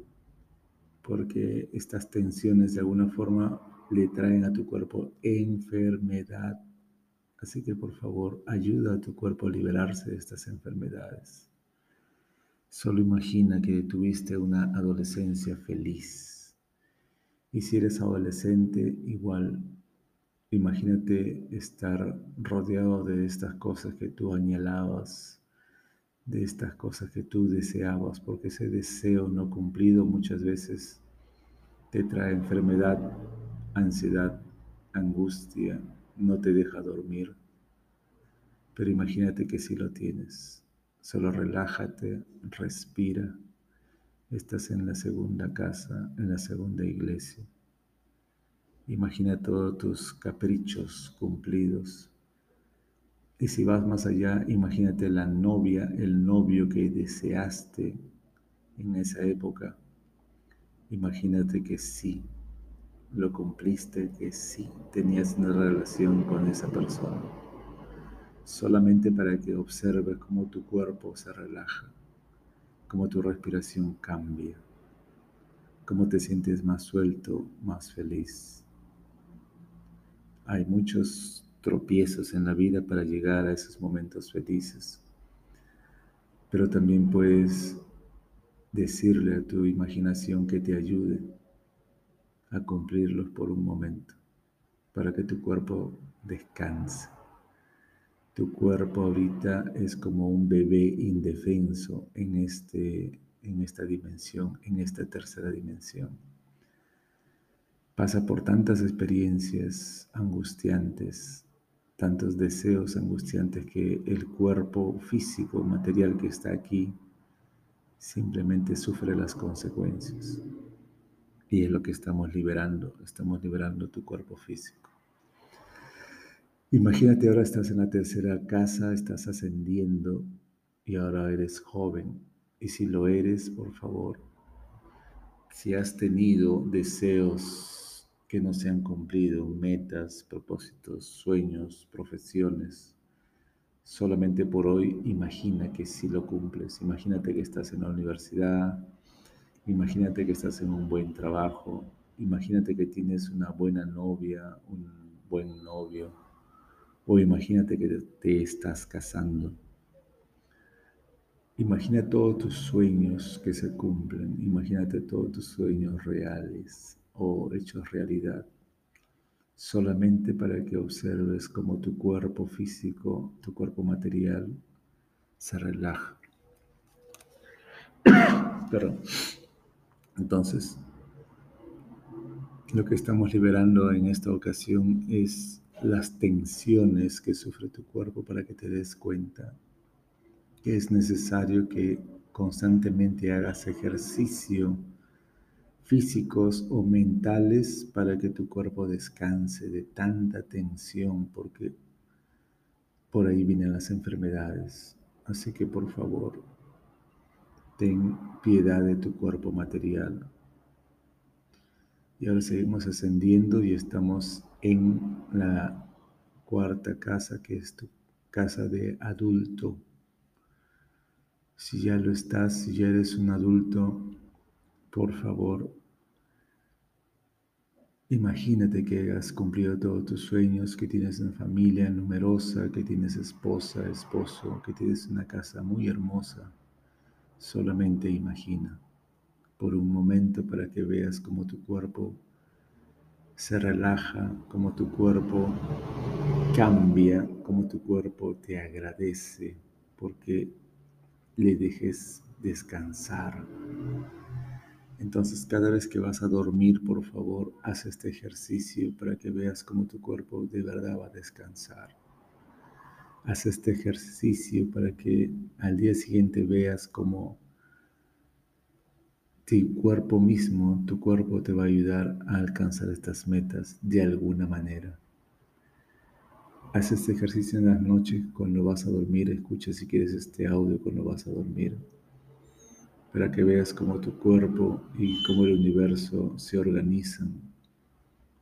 Porque estas tensiones de alguna forma le traen a tu cuerpo enfermedad. Así que por favor, ayuda a tu cuerpo a liberarse de estas enfermedades. Solo imagina que tuviste una adolescencia feliz. Y si eres adolescente, igual, imagínate estar rodeado de estas cosas que tú añalabas, de estas cosas que tú deseabas, porque ese deseo no cumplido muchas veces te trae enfermedad, ansiedad, angustia, no te deja dormir. Pero imagínate que sí lo tienes Solo relájate, respira. Estás en la segunda casa, en la segunda iglesia. Imagina todos tus caprichos cumplidos. Y si vas más allá, imagínate la novia, el novio que deseaste en esa época. Imagínate que sí, lo cumpliste, que sí, tenías una relación con esa persona solamente para que observes cómo tu cuerpo se relaja, cómo tu respiración cambia, cómo te sientes más suelto, más feliz. Hay muchos tropiezos en la vida para llegar a esos momentos felices, pero también puedes decirle a tu imaginación que te ayude a cumplirlos por un momento, para que tu cuerpo descanse. Tu cuerpo ahorita es como un bebé indefenso en, este, en esta dimensión, en esta tercera dimensión. Pasa por tantas experiencias angustiantes, tantos deseos angustiantes que el cuerpo físico, material que está aquí, simplemente sufre las consecuencias. Y es lo que estamos liberando, estamos liberando tu cuerpo físico. Imagínate ahora estás en la tercera casa, estás ascendiendo y ahora eres joven. Y si lo eres, por favor, si has tenido deseos que no se han cumplido, metas, propósitos, sueños, profesiones, solamente por hoy imagina que si lo cumples. Imagínate que estás en la universidad, imagínate que estás en un buen trabajo, imagínate que tienes una buena novia, un buen novio o imagínate que te estás casando. Imagina todos tus sueños que se cumplen, imagínate todos tus sueños reales o hechos realidad, solamente para que observes cómo tu cuerpo físico, tu cuerpo material, se relaja. Perdón. Entonces, lo que estamos liberando en esta ocasión es las tensiones que sufre tu cuerpo para que te des cuenta que es necesario que constantemente hagas ejercicio físicos o mentales para que tu cuerpo descanse de tanta tensión, porque por ahí vienen las enfermedades. Así que por favor, ten piedad de tu cuerpo material. Y ahora seguimos ascendiendo y estamos en la cuarta casa, que es tu casa de adulto. Si ya lo estás, si ya eres un adulto, por favor, imagínate que has cumplido todos tus sueños, que tienes una familia numerosa, que tienes esposa, esposo, que tienes una casa muy hermosa. Solamente imagina por un momento para que veas cómo tu cuerpo se relaja, cómo tu cuerpo cambia, cómo tu cuerpo te agradece porque le dejes descansar. Entonces cada vez que vas a dormir, por favor, haz este ejercicio para que veas cómo tu cuerpo de verdad va a descansar. Haz este ejercicio para que al día siguiente veas cómo tu cuerpo mismo, tu cuerpo te va a ayudar a alcanzar estas metas de alguna manera. Haz este ejercicio en las noches cuando vas a dormir, escucha si quieres este audio cuando vas a dormir, para que veas cómo tu cuerpo y cómo el universo se organizan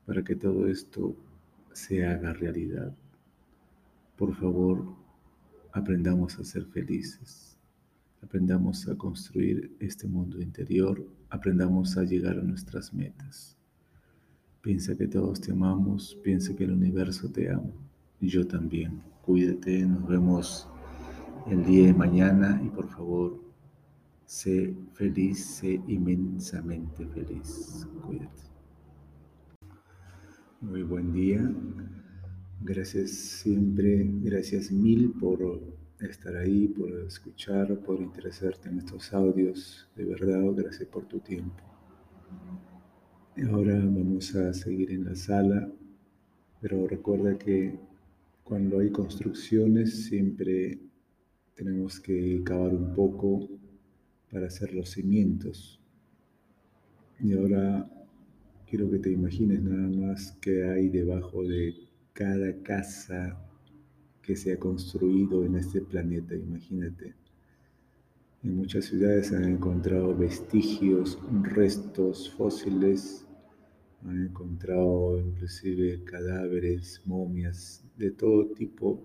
para que todo esto se haga realidad. Por favor, aprendamos a ser felices, aprendamos a construir este mundo interior, aprendamos a llegar a nuestras metas. Piensa que todos te amamos, piensa que el universo te ama yo también. Cuídate, nos vemos el día de mañana y por favor, sé feliz, sé inmensamente feliz. Cuídate. Muy buen día. Gracias siempre, gracias mil por estar ahí, por escuchar, por interesarte en estos audios. De verdad, gracias por tu tiempo. Y ahora vamos a seguir en la sala, pero recuerda que cuando hay construcciones siempre tenemos que cavar un poco para hacer los cimientos. Y ahora quiero que te imagines nada más que hay debajo de cada casa que se ha construido en este planeta. Imagínate. En muchas ciudades han encontrado vestigios, restos fósiles han encontrado inclusive cadáveres, momias de todo tipo,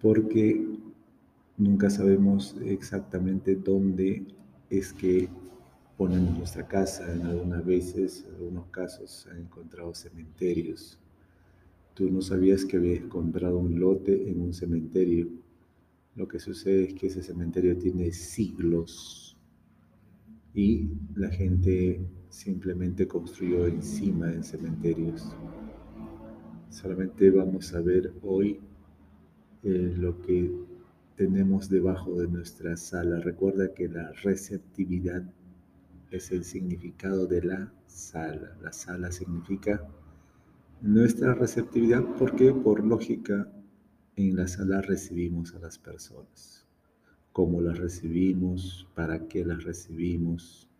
porque nunca sabemos exactamente dónde es que ponemos nuestra casa. En algunas veces, en algunos casos, han encontrado cementerios. Tú no sabías que habías comprado un lote en un cementerio. Lo que sucede es que ese cementerio tiene siglos y la gente simplemente construyó encima en cementerios. Solamente vamos a ver hoy eh, lo que tenemos debajo de nuestra sala. Recuerda que la receptividad es el significado de la sala. La sala significa nuestra receptividad porque por lógica en la sala recibimos a las personas. ¿Cómo las recibimos? ¿Para qué las recibimos?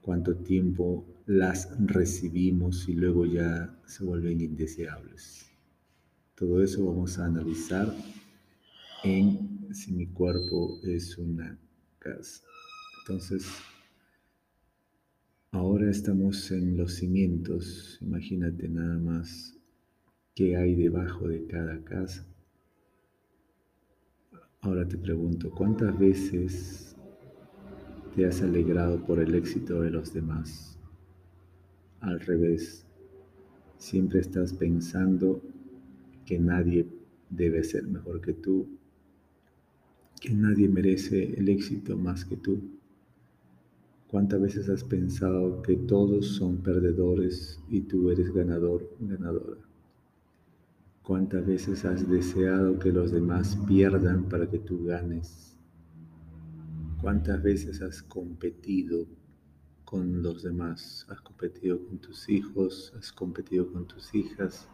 cuánto tiempo las recibimos y luego ya se vuelven indeseables. Todo eso vamos a analizar en si mi cuerpo es una casa. Entonces, ahora estamos en los cimientos. Imagínate nada más qué hay debajo de cada casa. Ahora te pregunto, ¿cuántas veces te has alegrado por el éxito de los demás. Al revés, siempre estás pensando que nadie debe ser mejor que tú que nadie merece el éxito más que tú. ¿Cuántas veces has pensado que todos son perdedores y tú eres ganador, ganadora? ¿Cuántas veces has deseado que los demás pierdan para que tú ganes? ¿Cuántas veces has competido con los demás? Has competido con tus hijos, has competido con tus hijas,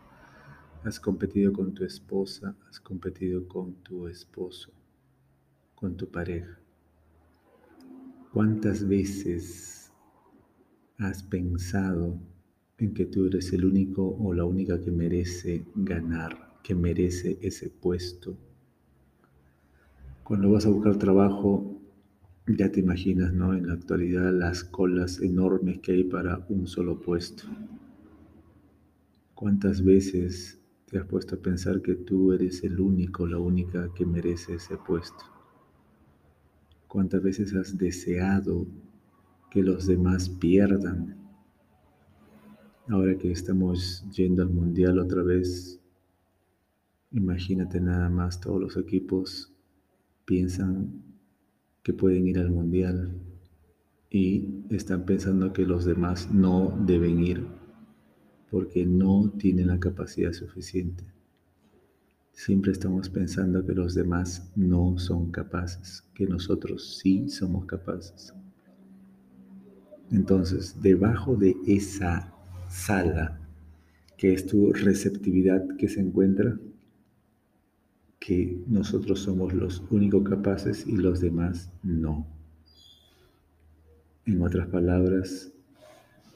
has competido con tu esposa, has competido con tu esposo, con tu pareja. ¿Cuántas veces has pensado en que tú eres el único o la única que merece ganar, que merece ese puesto. Cuando vas a buscar trabajo, ya te imaginas, ¿no? En la actualidad las colas enormes que hay para un solo puesto. ¿Cuántas veces te has puesto a pensar que tú eres el único, la única que merece ese puesto? ¿Cuántas veces has deseado que los demás pierdan Ahora que estamos yendo al mundial otra vez, imagínate nada más, todos los equipos piensan que pueden ir al mundial y están pensando que los demás no deben ir porque no tienen la capacidad suficiente. Siempre estamos pensando que los demás no son capaces, que nosotros sí somos capaces. Entonces, debajo de esa sala, que es tu receptividad que se encuentra, que nosotros somos los únicos capaces y los demás no. En otras palabras,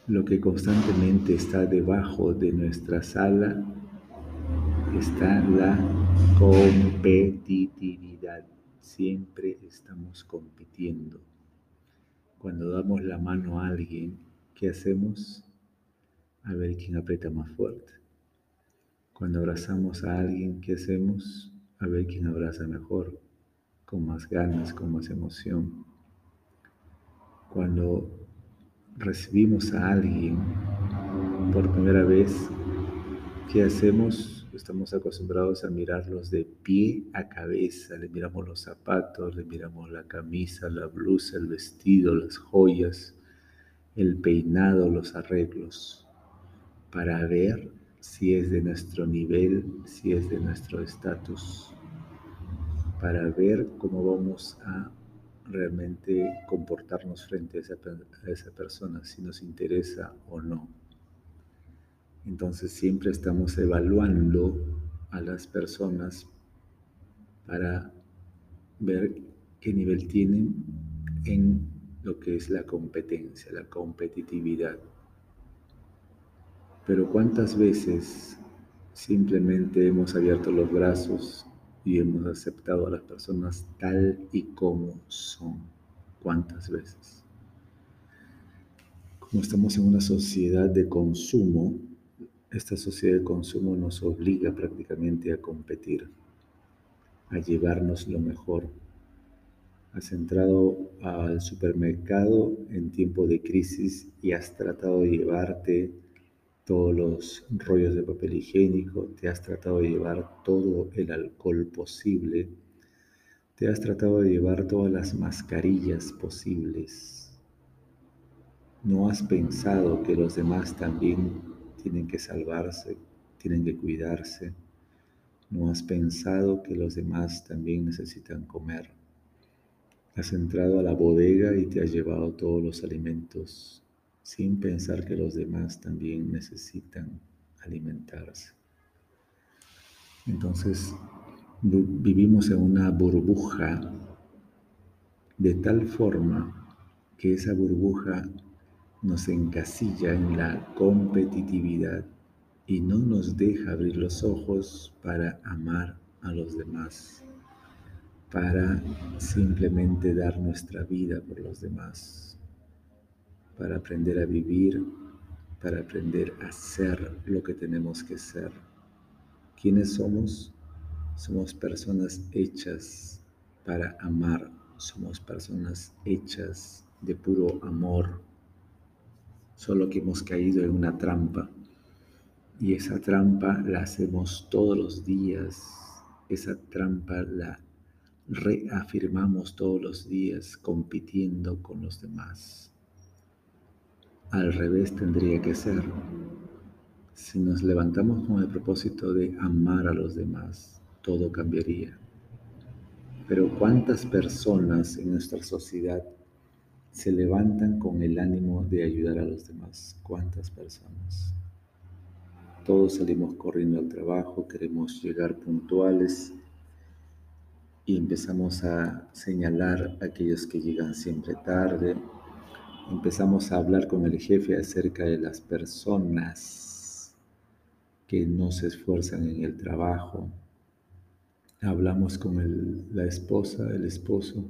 lo que constantemente está debajo de nuestra sala está la competitividad. Siempre estamos compitiendo. Cuando damos la mano a alguien, ¿qué hacemos? a ver quién aprieta más fuerte. Cuando abrazamos a alguien, ¿qué hacemos? A ver quién abraza mejor, con más ganas, con más emoción. Cuando recibimos a alguien por primera vez, ¿qué hacemos? Estamos acostumbrados a mirarlos de pie a cabeza, le miramos los zapatos, le miramos la camisa, la blusa, el vestido, las joyas, el peinado, los arreglos para ver si es de nuestro nivel, si es de nuestro estatus, para ver cómo vamos a realmente comportarnos frente a esa, persona, si nos interesa o no. Entonces siempre estamos evaluando a las personas para ver qué nivel tienen en lo que es la competencia, la competitividad. Pero cuántas veces simplemente hemos abierto los brazos y hemos aceptado a las personas tal y como son. ¿Cuántas veces? Como estamos en una sociedad de consumo, esta sociedad de consumo nos obliga prácticamente a competir, a llevarnos lo mejor. Has entrado al supermercado en tiempo de crisis y has tratado de llevarte todos los rollos de papel higiénico, te has tratado de llevar todo el alcohol posible, te has tratado de llevar todas las mascarillas posibles. No has pensado que los demás también tienen que salvarse, tienen que cuidarse. No has pensado que los demás también necesitan comer. Has entrado a la bodega y te has llevado todos los alimentos sin pensar que los demás también necesitan alimentarse. Entonces, vivimos en una burbuja de tal forma que esa burbuja nos encasilla en la competitividad y no nos deja abrir los ojos para amar a los demás, para simplemente dar nuestra vida por los demás para aprender a vivir, para aprender a ser lo que tenemos que ser. ¿Quiénes somos? Somos personas hechas para amar, somos personas hechas de puro amor, solo que hemos caído en una trampa. Y esa trampa la hacemos todos los días, esa trampa la, reafirmamos todos los días compitiendo con los demás. Al revés tendría que ser. Si nos levantamos con el propósito de amar a los demás, todo cambiaría. Pero ¿cuántas personas en nuestra sociedad se levantan con el ánimo de ayudar a los demás? ¿Cuántas personas? Todos salimos corriendo al trabajo, queremos llegar puntuales y empezamos a señalar a aquellos que llegan siempre tarde. Empezamos a hablar con el jefe acerca de las personas que no se esfuerzan en el trabajo. Hablamos con la esposa, el esposo,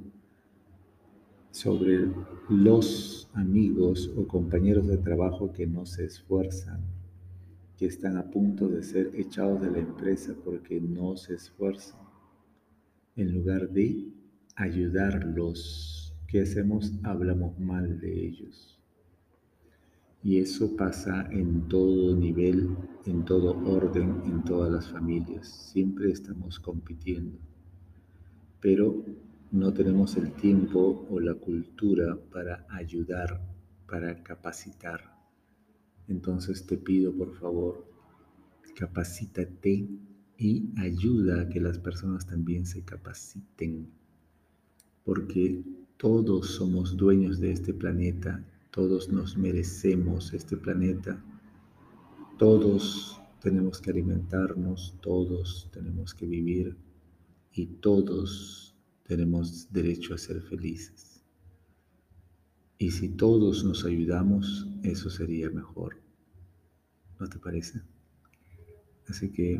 sobre los amigos o compañeros de trabajo que no se esfuerzan que están a punto de ser echados de la empresa porque no se esfuerzan. En lugar de ayudarlos, ¿qué hacemos? Hablamos mal de ellos. Y eso pasa en todo nivel, en todo orden, en todas las familias. Siempre estamos compitiendo. Pero no tenemos el tiempo o la cultura para ayudar, para capacitar. Entonces te pido por favor, capacítate y ayuda a que las personas también se capaciten, porque todos somos dueños de este planeta, todos nos merecemos este planeta, todos tenemos que alimentarnos, todos tenemos que vivir y todos tenemos derecho a ser felices. Y si todos nos ayudamos, eso sería mejor. ¿No te parece? Así que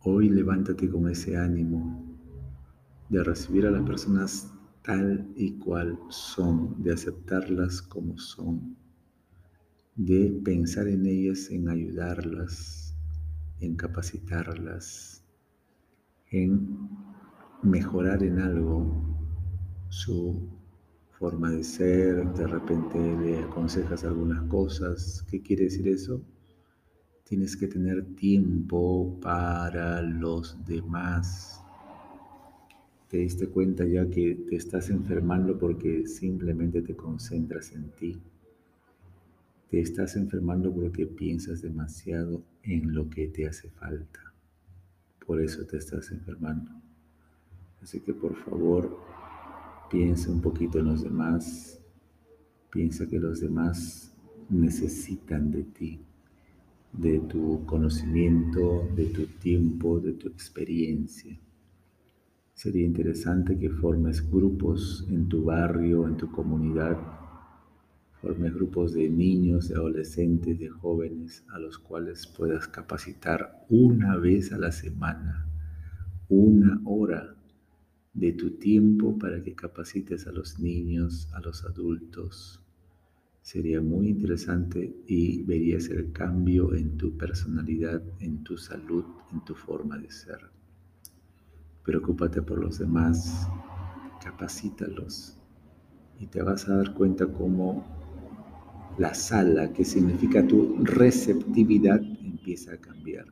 hoy levántate con ese ánimo de recibir a las personas tal y cual son, de aceptarlas como son, de pensar en ellas, en ayudarlas, en capacitarlas, en mejorar en algo su forma de ser, de repente le aconsejas algunas cosas. ¿Qué quiere decir eso? Tienes que tener tiempo para los demás. Te diste cuenta ya que te estás enfermando porque simplemente te concentras en ti. Te estás enfermando porque piensas demasiado en lo que te hace falta. Por eso te estás enfermando. Así que por favor, piensa un poquito en los demás. Piensa que los demás necesitan de ti de tu conocimiento, de tu tiempo, de tu experiencia. Sería interesante que formes grupos en tu barrio, en tu comunidad, formes grupos de niños, de adolescentes, de jóvenes a los cuales puedas capacitar una vez a la semana, una hora de tu tiempo para que capacites a los niños, a los adultos, Sería muy interesante y verías el cambio en tu personalidad, en tu salud, en tu forma de ser. Preocúpate por los demás, capacítalos y te vas a dar cuenta cómo la sala, que significa tu receptividad, empieza a cambiar.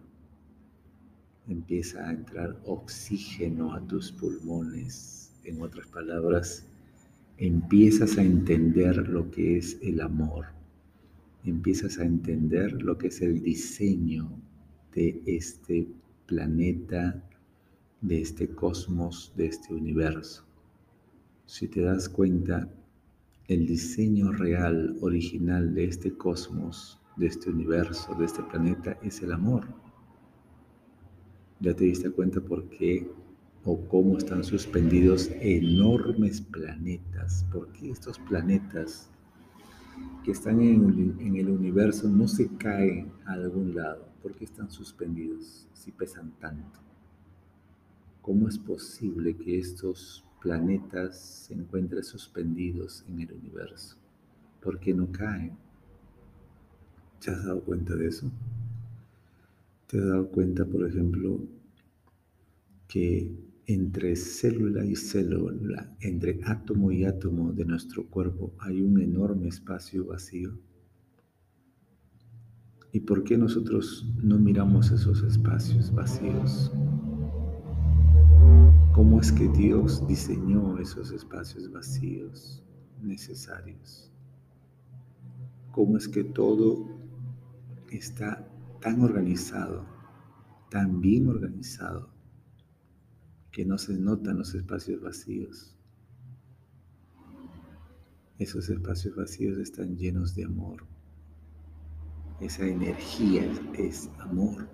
Empieza a entrar oxígeno a tus pulmones. En otras palabras, empiezas a entender lo que es el amor, empiezas a entender lo que es el diseño de este planeta, de este cosmos, de este universo. Si te das cuenta, el diseño real, original de este cosmos, de este universo, de este planeta, es el amor. Ya te diste cuenta por qué o cómo están suspendidos enormes planetas, porque estos planetas que están en, el universo no se caen a algún lado, porque están suspendidos si pesan tanto. ¿Cómo es posible que estos planetas se encuentren suspendidos en el universo? ¿Por qué no caen? ¿Te has dado cuenta de eso? ¿Te has dado cuenta, por ejemplo, que entre célula y célula, entre átomo y átomo de nuestro cuerpo hay un enorme espacio vacío. ¿Y por qué nosotros no miramos esos espacios vacíos? cómo es que Dios diseñó esos espacios vacíos necesarios. Cómo es que todo está tan organizado, tan bien organizado, que no se notan los espacios vacíos. Esos espacios vacíos están llenos de amor. Esa energía es amor.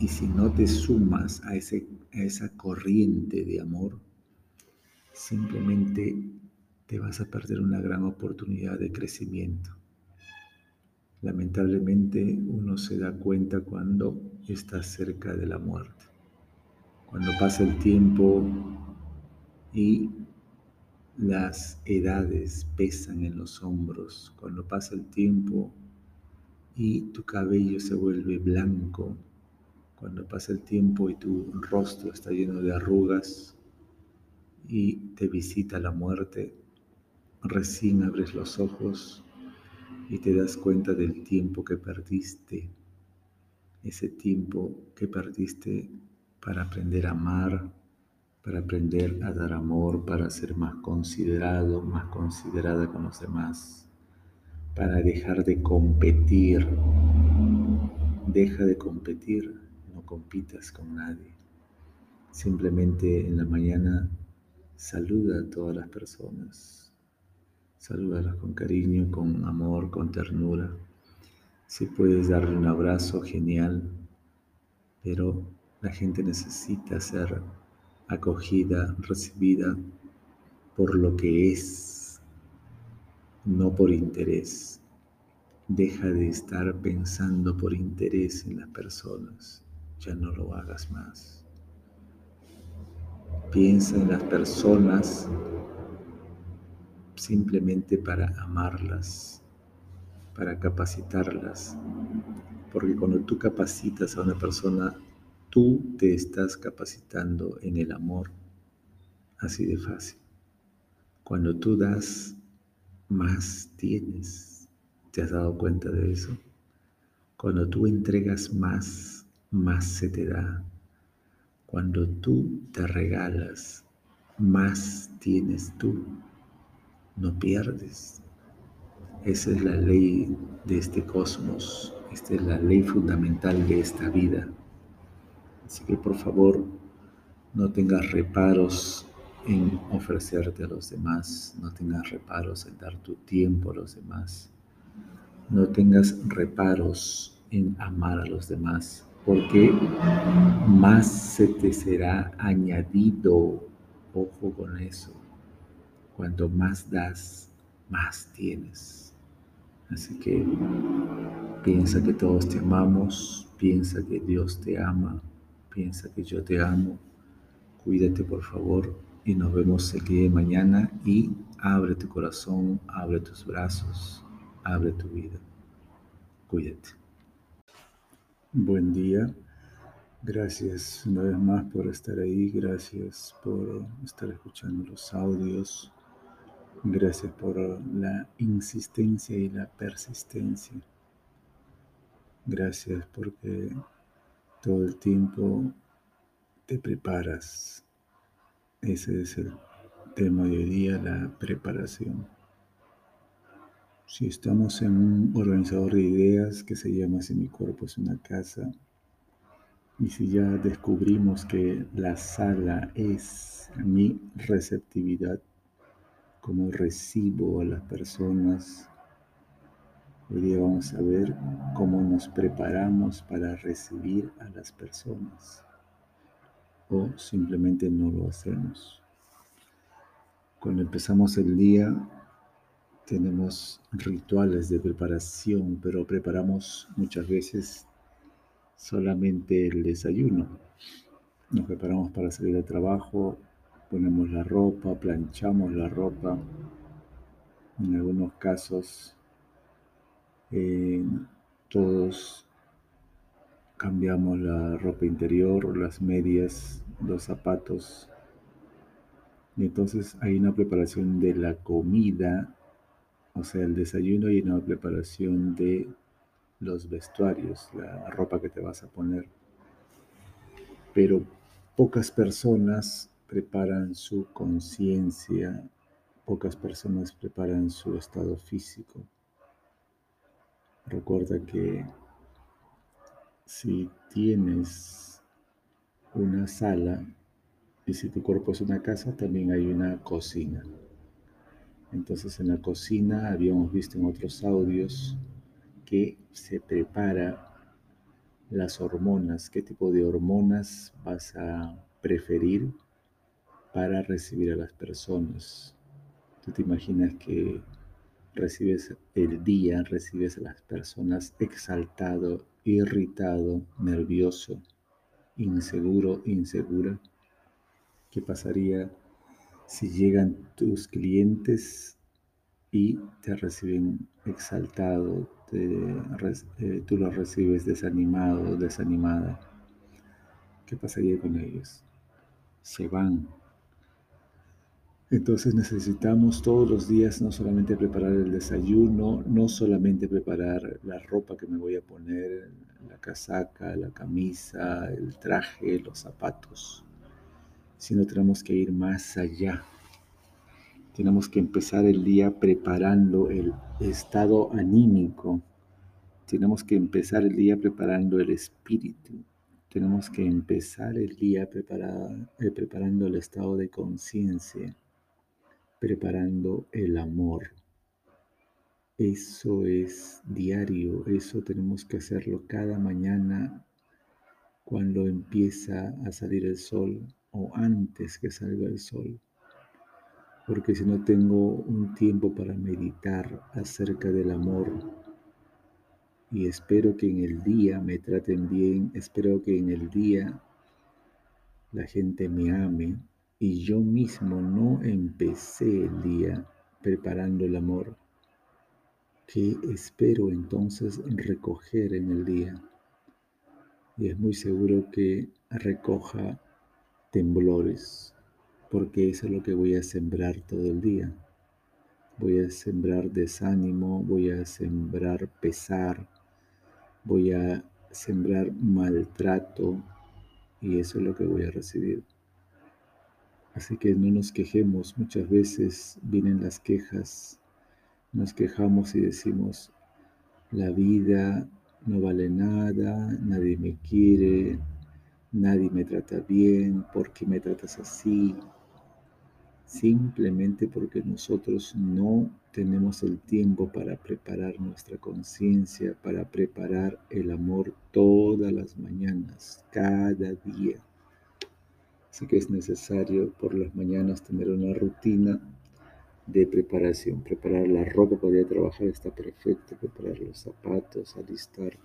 Y si no te sumas a, ese, a esa corriente de amor, simplemente te vas a perder una gran oportunidad de crecimiento. Lamentablemente uno se da cuenta cuando está cerca de la muerte, cuando pasa el tiempo y las edades pesan en los hombros, cuando pasa el tiempo y tu cabello se vuelve blanco, cuando pasa el tiempo y tu rostro está lleno de arrugas y te visita la muerte, recién abres los ojos y te das cuenta del tiempo que perdiste, ese tiempo que perdiste para aprender a amar, para aprender a dar amor, para ser más considerado, más considerada con los demás, para dejar de competir. Deja de competir, no compitas con nadie. Simplemente en la mañana saluda a todas las personas Salúdalas con cariño, con amor, con ternura. Si puedes darle un abrazo, genial. Pero la gente necesita ser acogida, recibida por lo que es, no por interés. Deja de estar pensando por interés en las personas. Ya no lo hagas más. Piensa en las personas simplemente para amarlas, para capacitarlas. Porque cuando tú capacitas a una persona, tú te estás capacitando en el amor. Así de fácil. Cuando tú das, más tienes. ¿Te has dado cuenta de eso? Cuando tú entregas más, más se te da. Cuando tú te regalas, más tienes tú no pierdes. Esa es la ley de este cosmos, esta es la ley fundamental de esta vida. Así que por favor, no tengas reparos en ofrecerte a los demás, no tengas reparos en dar tu tiempo a los demás, no tengas reparos en amar a los demás, porque más se te será añadido, ojo con eso, cuanto más das, más tienes. Así que piensa que todos te amamos, piensa que Dios te ama, piensa que yo te amo. Cuídate por favor y nos vemos el día de mañana y abre tu corazón, abre tus brazos, abre tu vida. Cuídate. Buen día. Gracias una vez más por estar ahí, gracias por estar escuchando los audios. Gracias por la insistencia y la persistencia. Gracias porque todo el tiempo te preparas. Ese es el tema de hoy día, la preparación. Si estamos en un organizador de ideas que se llama Si mi cuerpo es una casa, y si ya descubrimos que la sala es mi receptividad, cómo recibo a las personas. Hoy día vamos a ver cómo nos preparamos para recibir a las personas o simplemente no lo hacemos. Cuando empezamos el día tenemos rituales de preparación, pero preparamos muchas veces solamente el desayuno. Nos preparamos para salir al trabajo, ponemos la ropa, planchamos la ropa. En algunos casos eh, todos cambiamos la ropa interior, las medias, los zapatos. Y entonces hay una preparación de la comida, o sea, el desayuno y una preparación de los vestuarios, la ropa que te vas a poner. Pero Pocas personas preparan su conciencia, pocas personas preparan su estado físico. Recuerda que si tienes una sala y si tu cuerpo es una casa, también hay una cocina. Entonces en la cocina habíamos visto en otros audios que se prepara las hormonas, qué tipo de hormonas vas a preferir para recibir a las personas. Tú te imaginas que recibes el día, recibes a las personas exaltado, irritado, nervioso, inseguro, insegura. ¿Qué pasaría si llegan tus clientes y te reciben exaltado, eh, tú los recibes desanimado, desanimada, ¿qué pasaría con ellos? Se van. Entonces necesitamos todos los días no solamente preparar el desayuno, no solamente preparar la ropa que me voy a poner, la casaca, la camisa, el traje, los zapatos, sino tenemos que ir más allá tenemos que empezar el día preparando el estado anímico. Tenemos que empezar el día preparando el espíritu. Tenemos que empezar el día eh, preparando el estado de conciencia, preparando el amor. Eso es diario, eso tenemos que hacerlo cada mañana cuando empieza a salir el sol o antes que salga el sol porque si no tengo un tiempo para meditar acerca del amor y espero que en el día me traten bien, espero que en el día la gente me ame y yo mismo no empecé el día preparando el amor, ¿qué espero entonces recoger en el día? Y es muy seguro que recoja temblores, porque eso es lo que voy a sembrar todo el día. Voy a sembrar desánimo, voy a sembrar pesar, voy a sembrar maltrato y eso es lo que voy a recibir. Así que no nos quejemos, muchas veces vienen las quejas, nos quejamos y decimos, la vida no vale nada, nadie me quiere, nadie me trata bien, ¿por qué me tratas así? simplemente porque nosotros no tenemos el tiempo para preparar nuestra conciencia, para preparar el amor todas las mañanas, cada día. Así que es necesario por las mañanas tener una rutina de preparación. Preparar la ropa para ir a trabajar está perfecto, preparar los zapatos, alistar.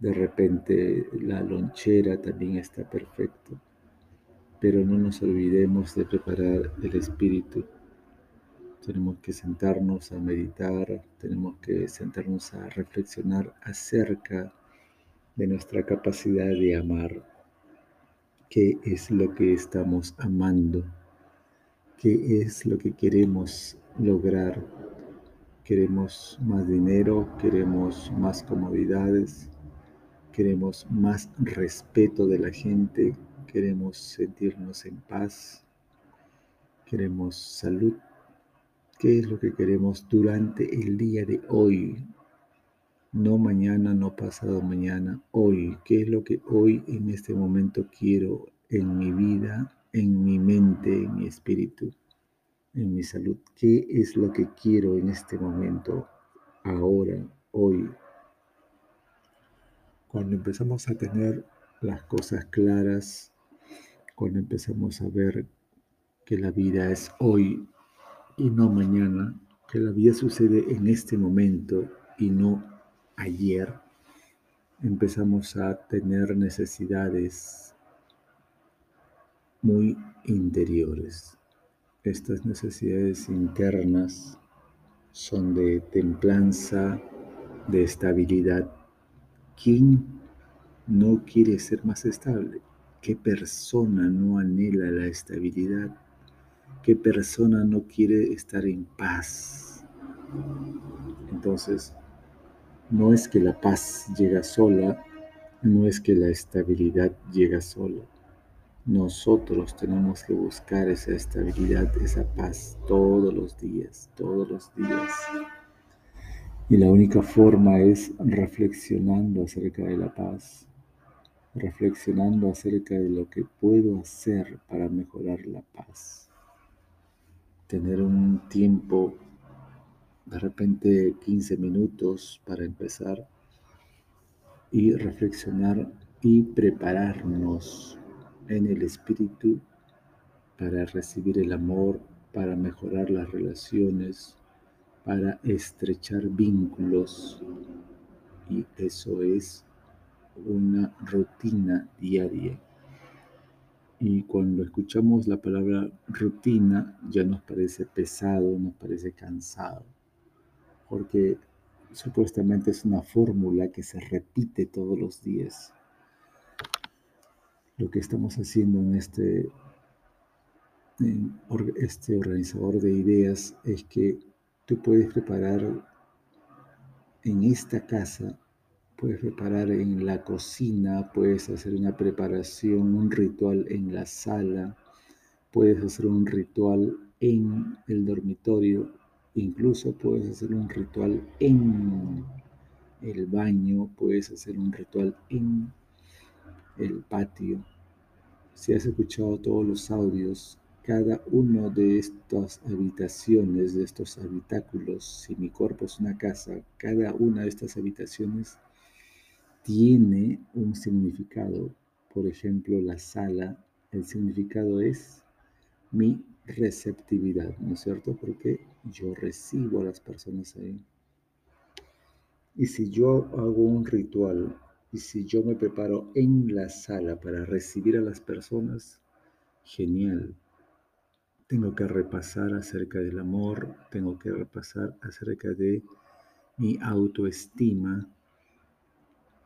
De repente la lonchera también está perfecto pero no nos olvidemos de preparar el espíritu. Tenemos que sentarnos a meditar, tenemos que sentarnos a reflexionar acerca de nuestra capacidad de amar. ¿Qué es lo que estamos amando? ¿Qué es lo que queremos lograr? ¿Queremos más dinero? ¿Queremos más comodidades? ¿Queremos más respeto de la gente? queremos sentirnos en paz, queremos salud. ¿Qué es lo que queremos durante el día de hoy? No mañana, no pasado mañana, hoy. ¿Qué es lo que hoy en este momento quiero en mi vida, en mi mente, en mi espíritu, en mi salud? ¿Qué es lo que quiero en este momento, ahora, hoy? Cuando empezamos a tener las cosas claras, cuando empezamos a ver que la vida es hoy y no mañana, que la vida sucede en este momento y no ayer, empezamos a tener necesidades muy interiores. Estas necesidades internas son de templanza, de estabilidad. ¿Quién no quiere ser más estable? ¿Qué persona no anhela la estabilidad? ¿Qué persona no quiere estar en paz? Entonces, no es que la paz llega sola, no es que la estabilidad llega sola. Nosotros tenemos que buscar esa estabilidad, esa paz todos los días, todos los días. Y la única forma es reflexionando acerca de la paz, reflexionando acerca de lo que puedo hacer para mejorar la paz. Tener un tiempo, de repente 15 minutos para empezar y reflexionar y prepararnos en el espíritu para recibir el amor, para mejorar las relaciones, para estrechar vínculos. Y eso es una rutina diaria. Y cuando escuchamos la palabra rutina ya nos parece pesado, nos parece cansado, porque supuestamente es una fórmula que se repite todos los días. Lo que estamos haciendo en este, este organizador de ideas es que tú puedes preparar en esta casa, puedes preparar en la cocina, puedes hacer una preparación, un ritual en la sala, puedes hacer un ritual en el dormitorio, Incluso puedes hacer un ritual en el baño, puedes hacer un ritual en el patio. Si has escuchado todos los audios, cada uno de estas habitaciones, de estos habitáculos, si mi cuerpo es una casa, cada una de estas habitaciones tiene un significado. Por ejemplo, la sala, el significado es mi receptividad, ¿no es cierto? Porque yo recibo a las personas ahí. Y si yo hago un ritual y si yo me preparo en la sala para recibir a las personas, genial. Tengo que repasar acerca del amor, tengo que repasar acerca de mi autoestima.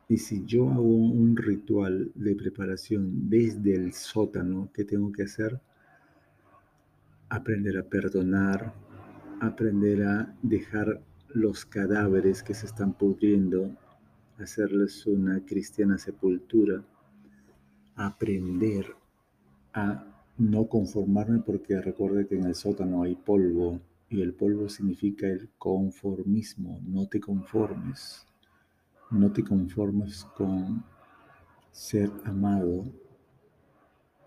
Y si yo hago un ritual de preparación desde el sótano, ¿qué tengo que hacer? aprender a perdonar, aprender a dejar los cadáveres que se están pudriendo, hacerles una cristiana sepultura, aprender a no conformarme porque recuerde que en el sótano hay polvo y el polvo significa el conformismo, no te conformes, no te conformes con ser amado,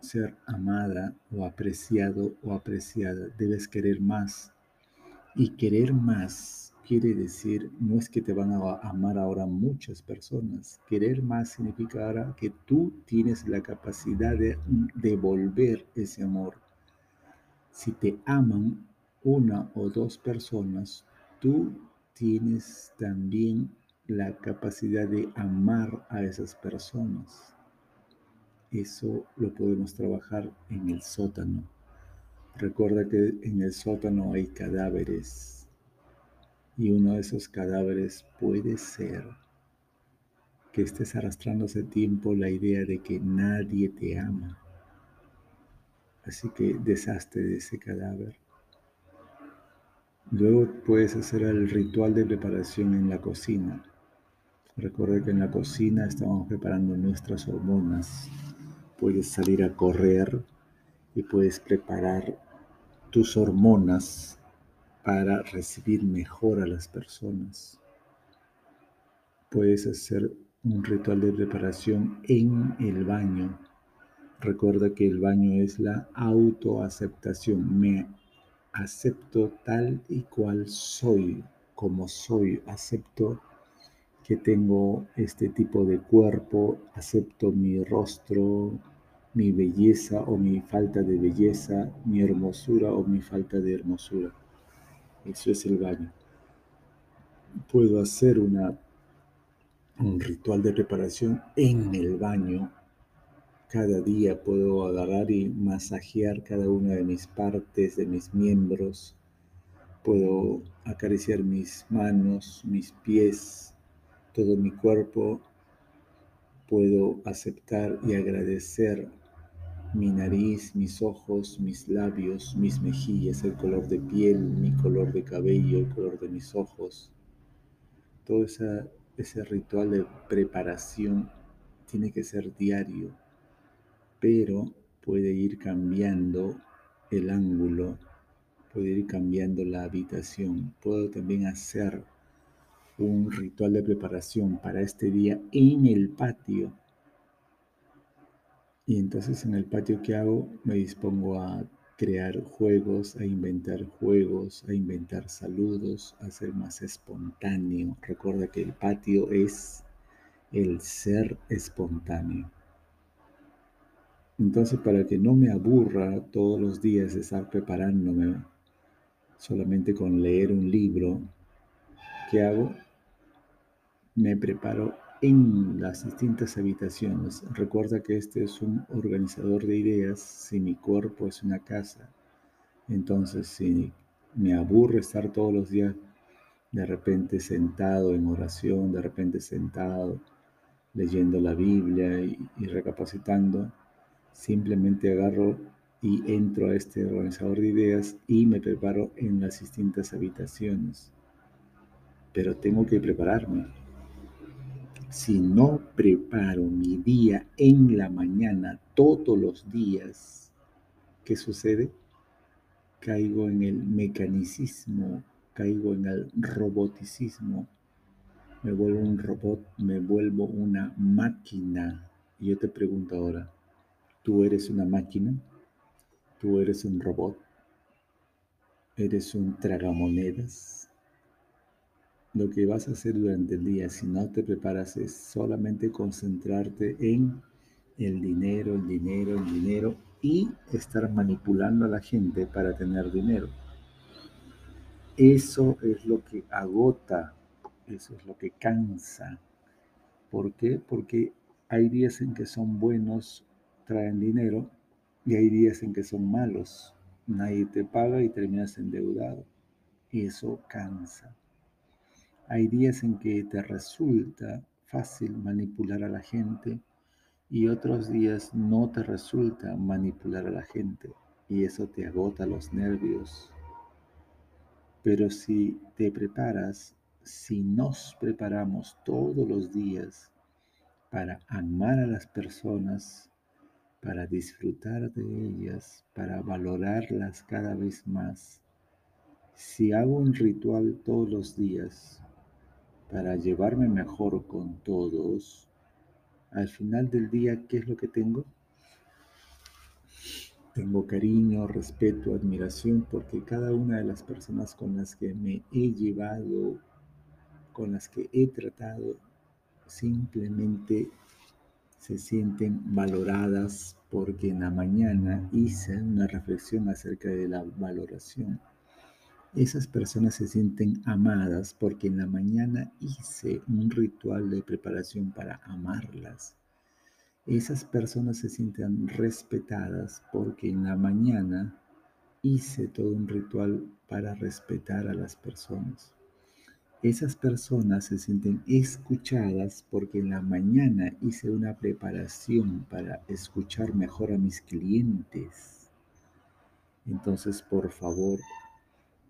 ser amada o apreciado o apreciada, debes querer más. Y querer más quiere decir, no es que te van a amar ahora muchas personas. Querer más significa ahora que tú tienes la capacidad de devolver ese amor. Si te aman una o dos personas, tú tienes también la capacidad de amar a esas personas. Eso lo podemos trabajar en el sótano. Recuerda que en el sótano hay cadáveres y uno de esos cadáveres puede ser que estés arrastrando hace tiempo la idea de que nadie te ama. Así que deshazte de ese cadáver. Luego puedes hacer el ritual de preparación en la cocina. Recuerda que en la cocina estamos preparando nuestras hormonas puedes salir a correr y puedes preparar tus hormonas para recibir mejor a las personas. Puedes hacer un ritual de preparación en el baño. Recuerda que el baño es la autoaceptación. Me acepto tal y cual soy, como soy. Acepto que tengo este tipo de cuerpo, acepto mi rostro, mi belleza o mi falta de belleza, mi hermosura o mi falta de hermosura. Eso es el baño. Puedo hacer una, un ritual de preparación en el baño. Cada día puedo agarrar y masajear cada una de mis partes, de mis miembros. Puedo acariciar mis manos, mis pies, todo mi cuerpo puedo aceptar y agradecer mi nariz, mis ojos, mis labios, mis mejillas, el color de piel, mi color de cabello, el color de mis ojos. Todo ese ritual de preparación tiene que ser diario, pero puede ir cambiando el ángulo, puede ir cambiando la habitación. Puedo también hacer un ritual de preparación para este día en el patio. Y entonces en el patio que hago me dispongo a crear juegos, a inventar juegos, a inventar saludos, a ser más espontáneo. Recuerda que el patio es el ser espontáneo. Entonces, para que no me aburra todos los días estar preparándome solamente con leer un libro, ¿qué hago? Me preparo en las distintas habitaciones. Recuerda que este es un organizador de ideas. Si mi cuerpo es una casa, entonces si me aburre estar todos los días de repente sentado en oración, de repente sentado leyendo la Biblia y, y recapacitando, Simplemente agarro y entro a este organizador de ideas y me preparo en las distintas habitaciones. Pero tengo que prepararme. Si no preparo mi día en la mañana todos los días, ¿qué sucede? Caigo en el mecanicismo, caigo en el roboticismo, me vuelvo un robot, me vuelvo una máquina. Y yo te pregunto ahora, Tú eres una máquina, tú eres un robot, eres un tragamonedas. Lo que vas a hacer durante el día, si no te preparas, es solamente concentrarte en el dinero, el dinero, el dinero y estar manipulando a la gente para tener dinero. Eso es lo que agota, eso es lo que cansa. ¿Por qué? Porque hay días en que son buenos traen dinero y hay días en que son malos. Nadie te paga y terminas endeudado. Y eso cansa. Hay días en que te resulta fácil manipular a la gente y otros días no te resulta manipular a la gente y eso te agota los nervios. Pero si te preparas, si nos preparamos todos los días para amar a las personas, para disfrutar de ellas, para valorarlas cada vez más. Si hago un ritual todos los días para llevarme mejor con todos, al final del día, ¿qué es lo que tengo? Tengo cariño, respeto, admiración, porque cada una de las personas con las que me he llevado, con las que he tratado, simplemente se sienten valoradas porque en la mañana hice una reflexión acerca de la valoración. Esas personas se sienten amadas porque en la mañana hice un ritual de preparación para amarlas. Esas personas se sienten respetadas porque en la mañana hice todo un ritual para respetar a las personas. Esas personas se sienten escuchadas porque en la mañana hice una preparación para escuchar mejor a mis clientes. Entonces, por favor,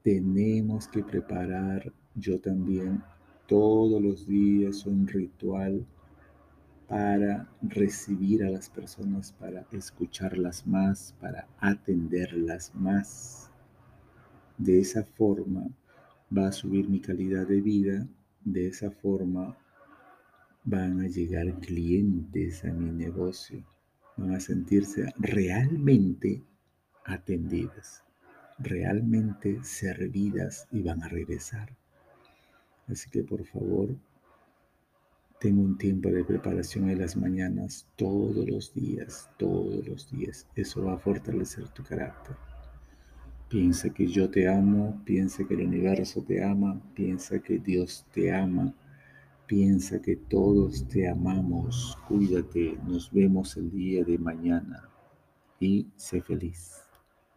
tenemos que preparar yo también todos los días un ritual para recibir a las personas, para escucharlas más, para atenderlas más. De esa forma, va a subir mi calidad de vida, de esa forma van a llegar clientes a mi negocio, van a sentirse realmente atendidas, realmente servidas y van a regresar. Así que por favor, tengo un tiempo de preparación en las mañanas todos los días, todos los días. Eso va a fortalecer tu carácter. Piensa que yo te amo, piensa que el universo te ama, piensa que Dios te ama, piensa que todos te amamos. Cuídate, nos vemos el día de mañana y sé feliz.